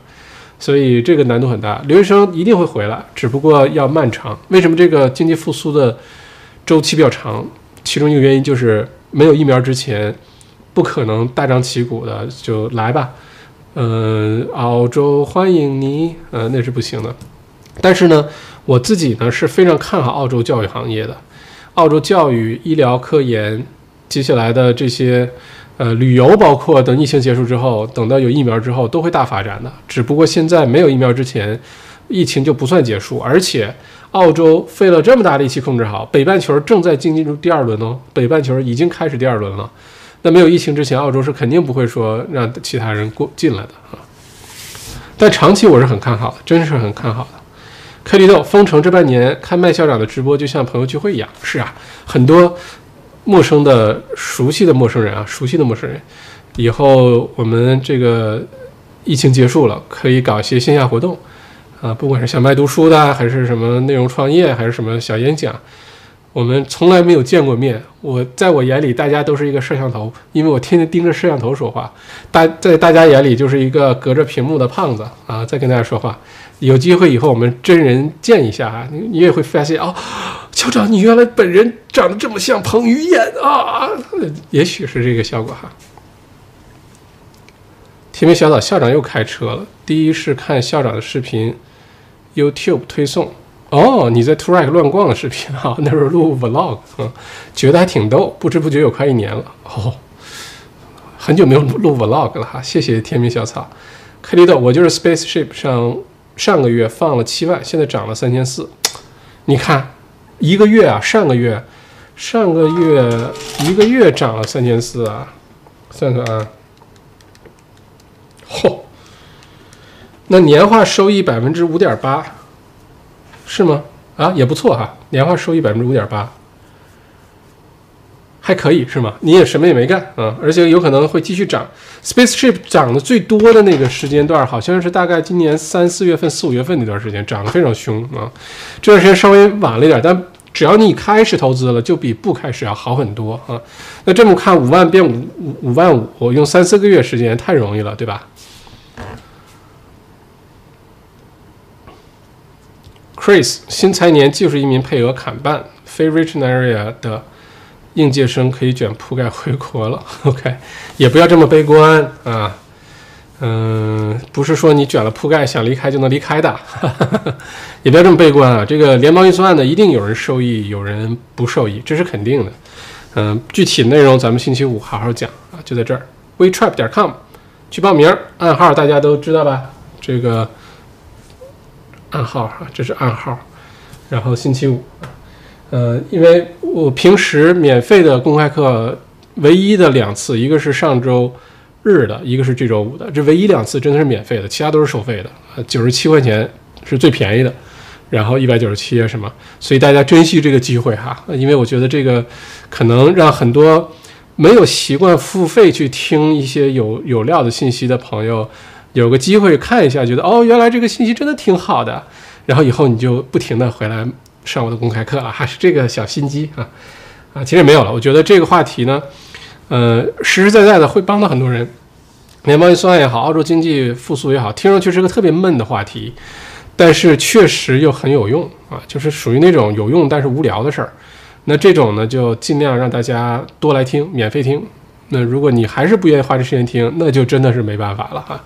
Speaker 1: 所以这个难度很大。留学生一定会回来，只不过要漫长。为什么这个经济复苏的周期比较长？其中一个原因就是没有疫苗之前，不可能大张旗鼓的就来吧。嗯，澳洲欢迎你，呃，那是不行的。但是呢，我自己呢是非常看好澳洲教育行业的，澳洲教育、医疗、科研。接下来的这些，呃，旅游包括等疫情结束之后，等到有疫苗之后，都会大发展的。只不过现在没有疫苗之前，疫情就不算结束。而且，澳洲费了这么大力气控制好，北半球正在进入第二轮哦，北半球已经开始第二轮了。那没有疫情之前，澳洲是肯定不会说让其他人过进来的啊。但长期我是很看好的，真是很看好的。克里豆封城这半年看麦校长的直播，就像朋友聚会一样。是啊，很多。陌生的、熟悉的陌生人啊，熟悉的陌生人，以后我们这个疫情结束了，可以搞一些线下活动，啊，不管是小麦读书的，还是什么内容创业，还是什么小演讲，我们从来没有见过面。我在我眼里，大家都是一个摄像头，因为我天天盯着摄像头说话。大在大家眼里，就是一个隔着屏幕的胖子啊，在跟大家说话。有机会以后我们真人见一下啊，你也会发现哦，校长，你原来本人长得这么像彭于晏啊，也许是这个效果哈。天明小岛校长又开车了。第一是看校长的视频，YouTube 推送。哦，你在 Track 乱逛的视频啊？那时候录 Vlog，嗯，觉得还挺逗。不知不觉有快一年了哦，很久没有录 Vlog 了哈。谢谢天明小草，开力豆，我就是 Spaceship 上上个月放了七万，现在涨了三千四。你看，一个月啊，上个月，上个月一个月涨了三千四啊，算算啊。嚯，那年化收益百分之五点八，是吗？啊，也不错哈，年化收益百分之五点八，还可以是吗？你也什么也没干啊，而且有可能会继续涨。Spaceship 涨的最多的那个时间段，好像是大概今年三四月份、四五月份那段时间，涨得非常凶啊。这段时间稍微晚了一点，但只要你开始投资了，就比不开始要好很多啊。那这么看，五万变五五五万五，用三四个月时间太容易了，对吧？Chris，新财年技术移民配额砍半，非 Richmond area 的应届生可以卷铺盖回国了。OK，也不要这么悲观啊。嗯，不是说你卷了铺盖想离开就能离开的，哈哈哈也不要这么悲观啊。这个联邦预算呢，一定有人受益，有人不受益，这是肯定的。嗯，具体内容咱们星期五好好讲啊，就在这儿，wetrap 点 com 去报名，暗号大家都知道吧？这个。暗号哈，这是暗号。然后星期五，呃，因为我平时免费的公开课唯一的两次，一个是上周日的，一个是这周五的，这唯一两次真的是免费的，其他都是收费的。九十七块钱是最便宜的，然后一百九十七什么，所以大家珍惜这个机会哈，因为我觉得这个可能让很多没有习惯付费去听一些有有料的信息的朋友。有个机会看一下，觉得哦，原来这个信息真的挺好的，然后以后你就不停的回来上我的公开课了，还是这个小心机啊啊，其实没有了。我觉得这个话题呢，呃，实实在在的会帮到很多人。联邦预算也好，澳洲经济复苏也好，听上去是个特别闷的话题，但是确实又很有用啊，就是属于那种有用但是无聊的事儿。那这种呢，就尽量让大家多来听，免费听。那如果你还是不愿意花这时间听，那就真的是没办法了哈。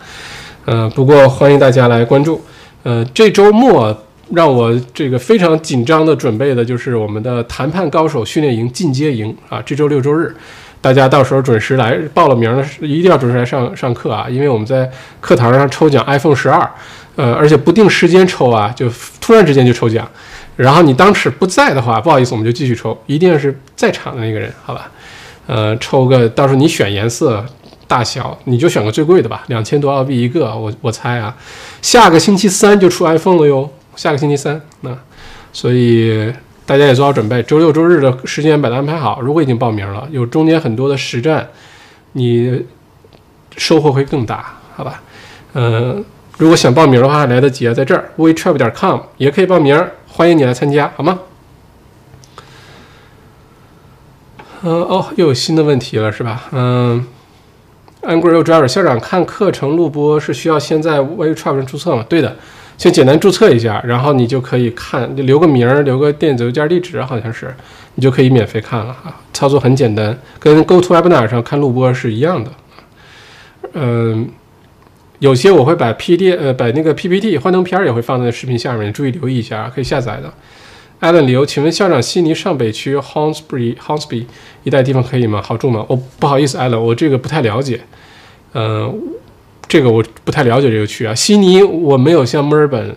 Speaker 1: 呃，不过欢迎大家来关注。呃，这周末让我这个非常紧张的准备的就是我们的谈判高手训练营进阶营啊。这周六周日，大家到时候准时来报了名了，一定要准时来上上课啊，因为我们在课堂上抽奖 iPhone 十二，呃，而且不定时间抽啊，就突然之间就抽奖。然后你当时不在的话，不好意思，我们就继续抽，一定是在场的那个人，好吧？呃，抽个到时候你选颜色。大小你就选个最贵的吧，两千多澳币一个，我我猜啊，下个星期三就出 iPhone 了哟，下个星期三，那所以大家也做好准备，周六周日的时间把它安排好。如果已经报名了，有中间很多的实战，你收获会更大，好吧？嗯，如果想报名的话，来得及啊，在这儿 wetrap 点 com 也可以报名，欢迎你来参加，好吗？嗯哦，又有新的问题了是吧？嗯。Angry Driver 校长看课程录播是需要先在 WeTrap 上注册吗？对的，先简单注册一下，然后你就可以看，留个名儿，留个电子邮件地址，好像是，你就可以免费看了哈。操作很简单，跟 GoToWebinar 上看录播是一样的。嗯，有些我会把 PD 呃把那个 PPT 幻灯片也会放在视频下面，注意留意一下，可以下载的。Allen 理由，请问校长，悉尼上北区 Hornsby Hornsby 一带地方可以吗？好住吗？哦，不好意思，Allen，我这个不太了解。嗯，这个我不太了解这个区啊。悉尼我没有像墨尔本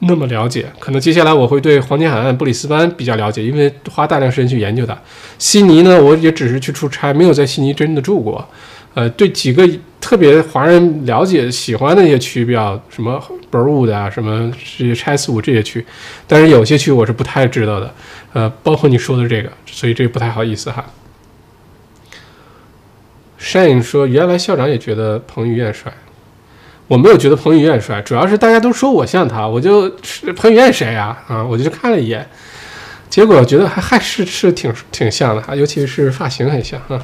Speaker 1: 那么了解，可能接下来我会对黄金海岸、布里斯班比较了解，因为花大量时间去研究它。悉尼呢，我也只是去出差，没有在悉尼真的住过。呃，对几个特别华人了解、喜欢的一些区比较什么 Burwood 啊，什么这些 Chatswood 这些区，但是有些区我是不太知道的。呃，包括你说的这个，所以这个不太好意思哈。Shane 说，原来校长也觉得彭于晏帅，我没有觉得彭于晏帅，主要是大家都说我像他，我就彭于晏谁呀？啊，我就去看了一眼，结果觉得还还是是挺挺像的，尤其是发型很像啊。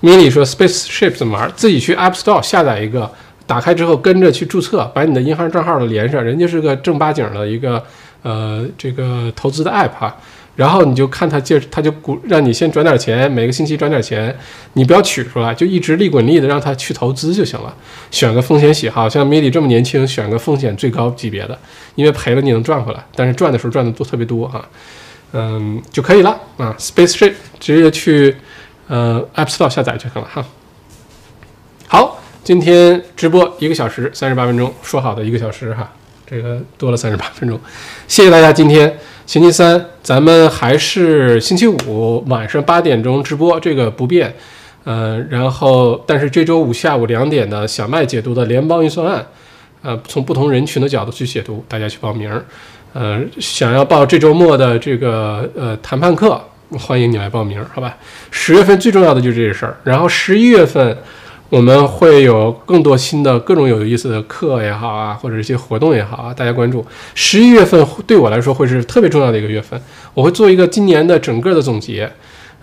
Speaker 1: 米莉说 Spaceship 怎么玩？自己去 App Store 下载一个，打开之后跟着去注册，把你的银行账号都连上，人家是个正八经的一个呃这个投资的 App 哈。然后你就看他借，他就鼓让你先转点钱，每个星期转点钱，你不要取出来，就一直利滚利的让他去投资就行了。选个风险喜好，像米莉这么年轻，选个风险最高级别的，因为赔了你能赚回来，但是赚的时候赚的多特别多啊，嗯就可以了啊。Spaceship 直接去呃 App Store 下载就行了哈。好，今天直播一个小时三十八分钟，说好的一个小时哈，这个多了三十八分钟，谢谢大家今天。星期三，咱们还是星期五晚上八点钟直播，这个不变。呃，然后，但是这周五下午两点的小麦解读的联邦预算案，呃，从不同人群的角度去解读，大家去报名。呃，想要报这周末的这个呃谈判课，欢迎你来报名，好吧？十月份最重要的就是这事儿，然后十一月份。我们会有更多新的各种有意思的课也好啊，或者一些活动也好啊，大家关注。十一月份对我来说会是特别重要的一个月份，我会做一个今年的整个的总结，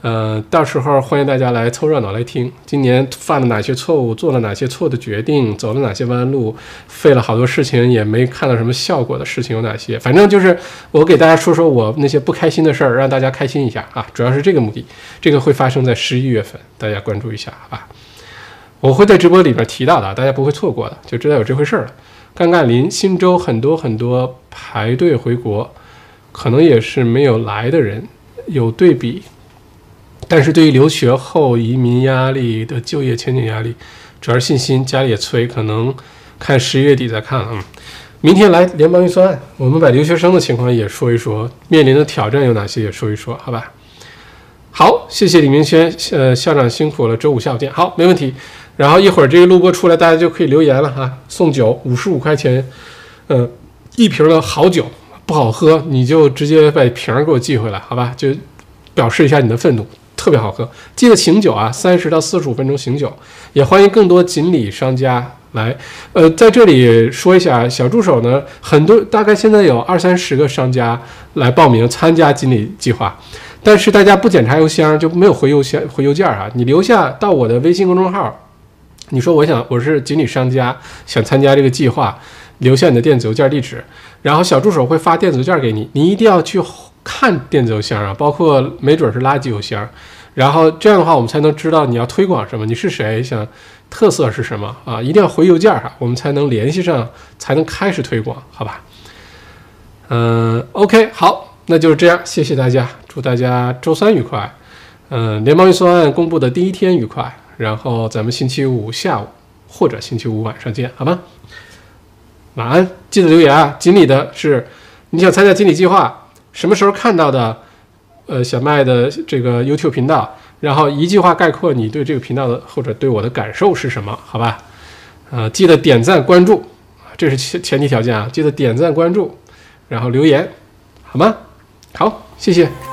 Speaker 1: 呃，到时候欢迎大家来凑热闹来听，今年犯了哪些错误，做了哪些错的决定，走了哪些弯路，费了好多事情也没看到什么效果的事情有哪些，反正就是我给大家说说我那些不开心的事儿，让大家开心一下啊，主要是这个目的。这个会发生在十一月份，大家关注一下，好吧？我会在直播里边提到的，大家不会错过的，就知道有这回事儿了。尴尬临新州很多很多排队回国，可能也是没有来的人，有对比。但是对于留学后移民压力的就业前景压力，主要是信心，家里也催，可能看十一月底再看啊。明天来联邦预算案，我们把留学生的情况也说一说，面临的挑战有哪些也说一说，好吧？好，谢谢李明轩，呃，校长辛苦了，周五下午见。好，没问题。然后一会儿这个录播出来，大家就可以留言了哈。送酒五十五块钱，嗯，一瓶的好酒不好喝，你就直接把瓶儿给我寄回来，好吧？就表示一下你的愤怒，特别好喝。记得醒酒啊，三十到四十五分钟醒酒。也欢迎更多锦鲤商家来。呃，在这里说一下，小助手呢，很多大概现在有二三十个商家来报名参加锦鲤计划，但是大家不检查邮箱就没有回邮箱回邮件啊。你留下到我的微信公众号。你说我想我是锦鲤商家，想参加这个计划，留下你的电子邮件地址，然后小助手会发电子邮件给你，你一定要去看电子邮箱啊，包括没准是垃圾邮箱，然后这样的话我们才能知道你要推广什么，你是谁，想特色是什么啊，一定要回邮件哈，我们才能联系上，才能开始推广，好吧？嗯，OK，好，那就是这样，谢谢大家，祝大家周三愉快，嗯，联邦预算案公布的第一天愉快。然后咱们星期五下午或者星期五晚上见，好吗？晚安，记得留言啊。锦鲤的是你想参加锦鲤计划，什么时候看到的？呃，小麦的这个 YouTube 频道，然后一句话概括你对这个频道的或者对我的感受是什么？好吧？呃，记得点赞关注，这是前前提条件啊。记得点赞关注，然后留言，好吗？好，谢谢。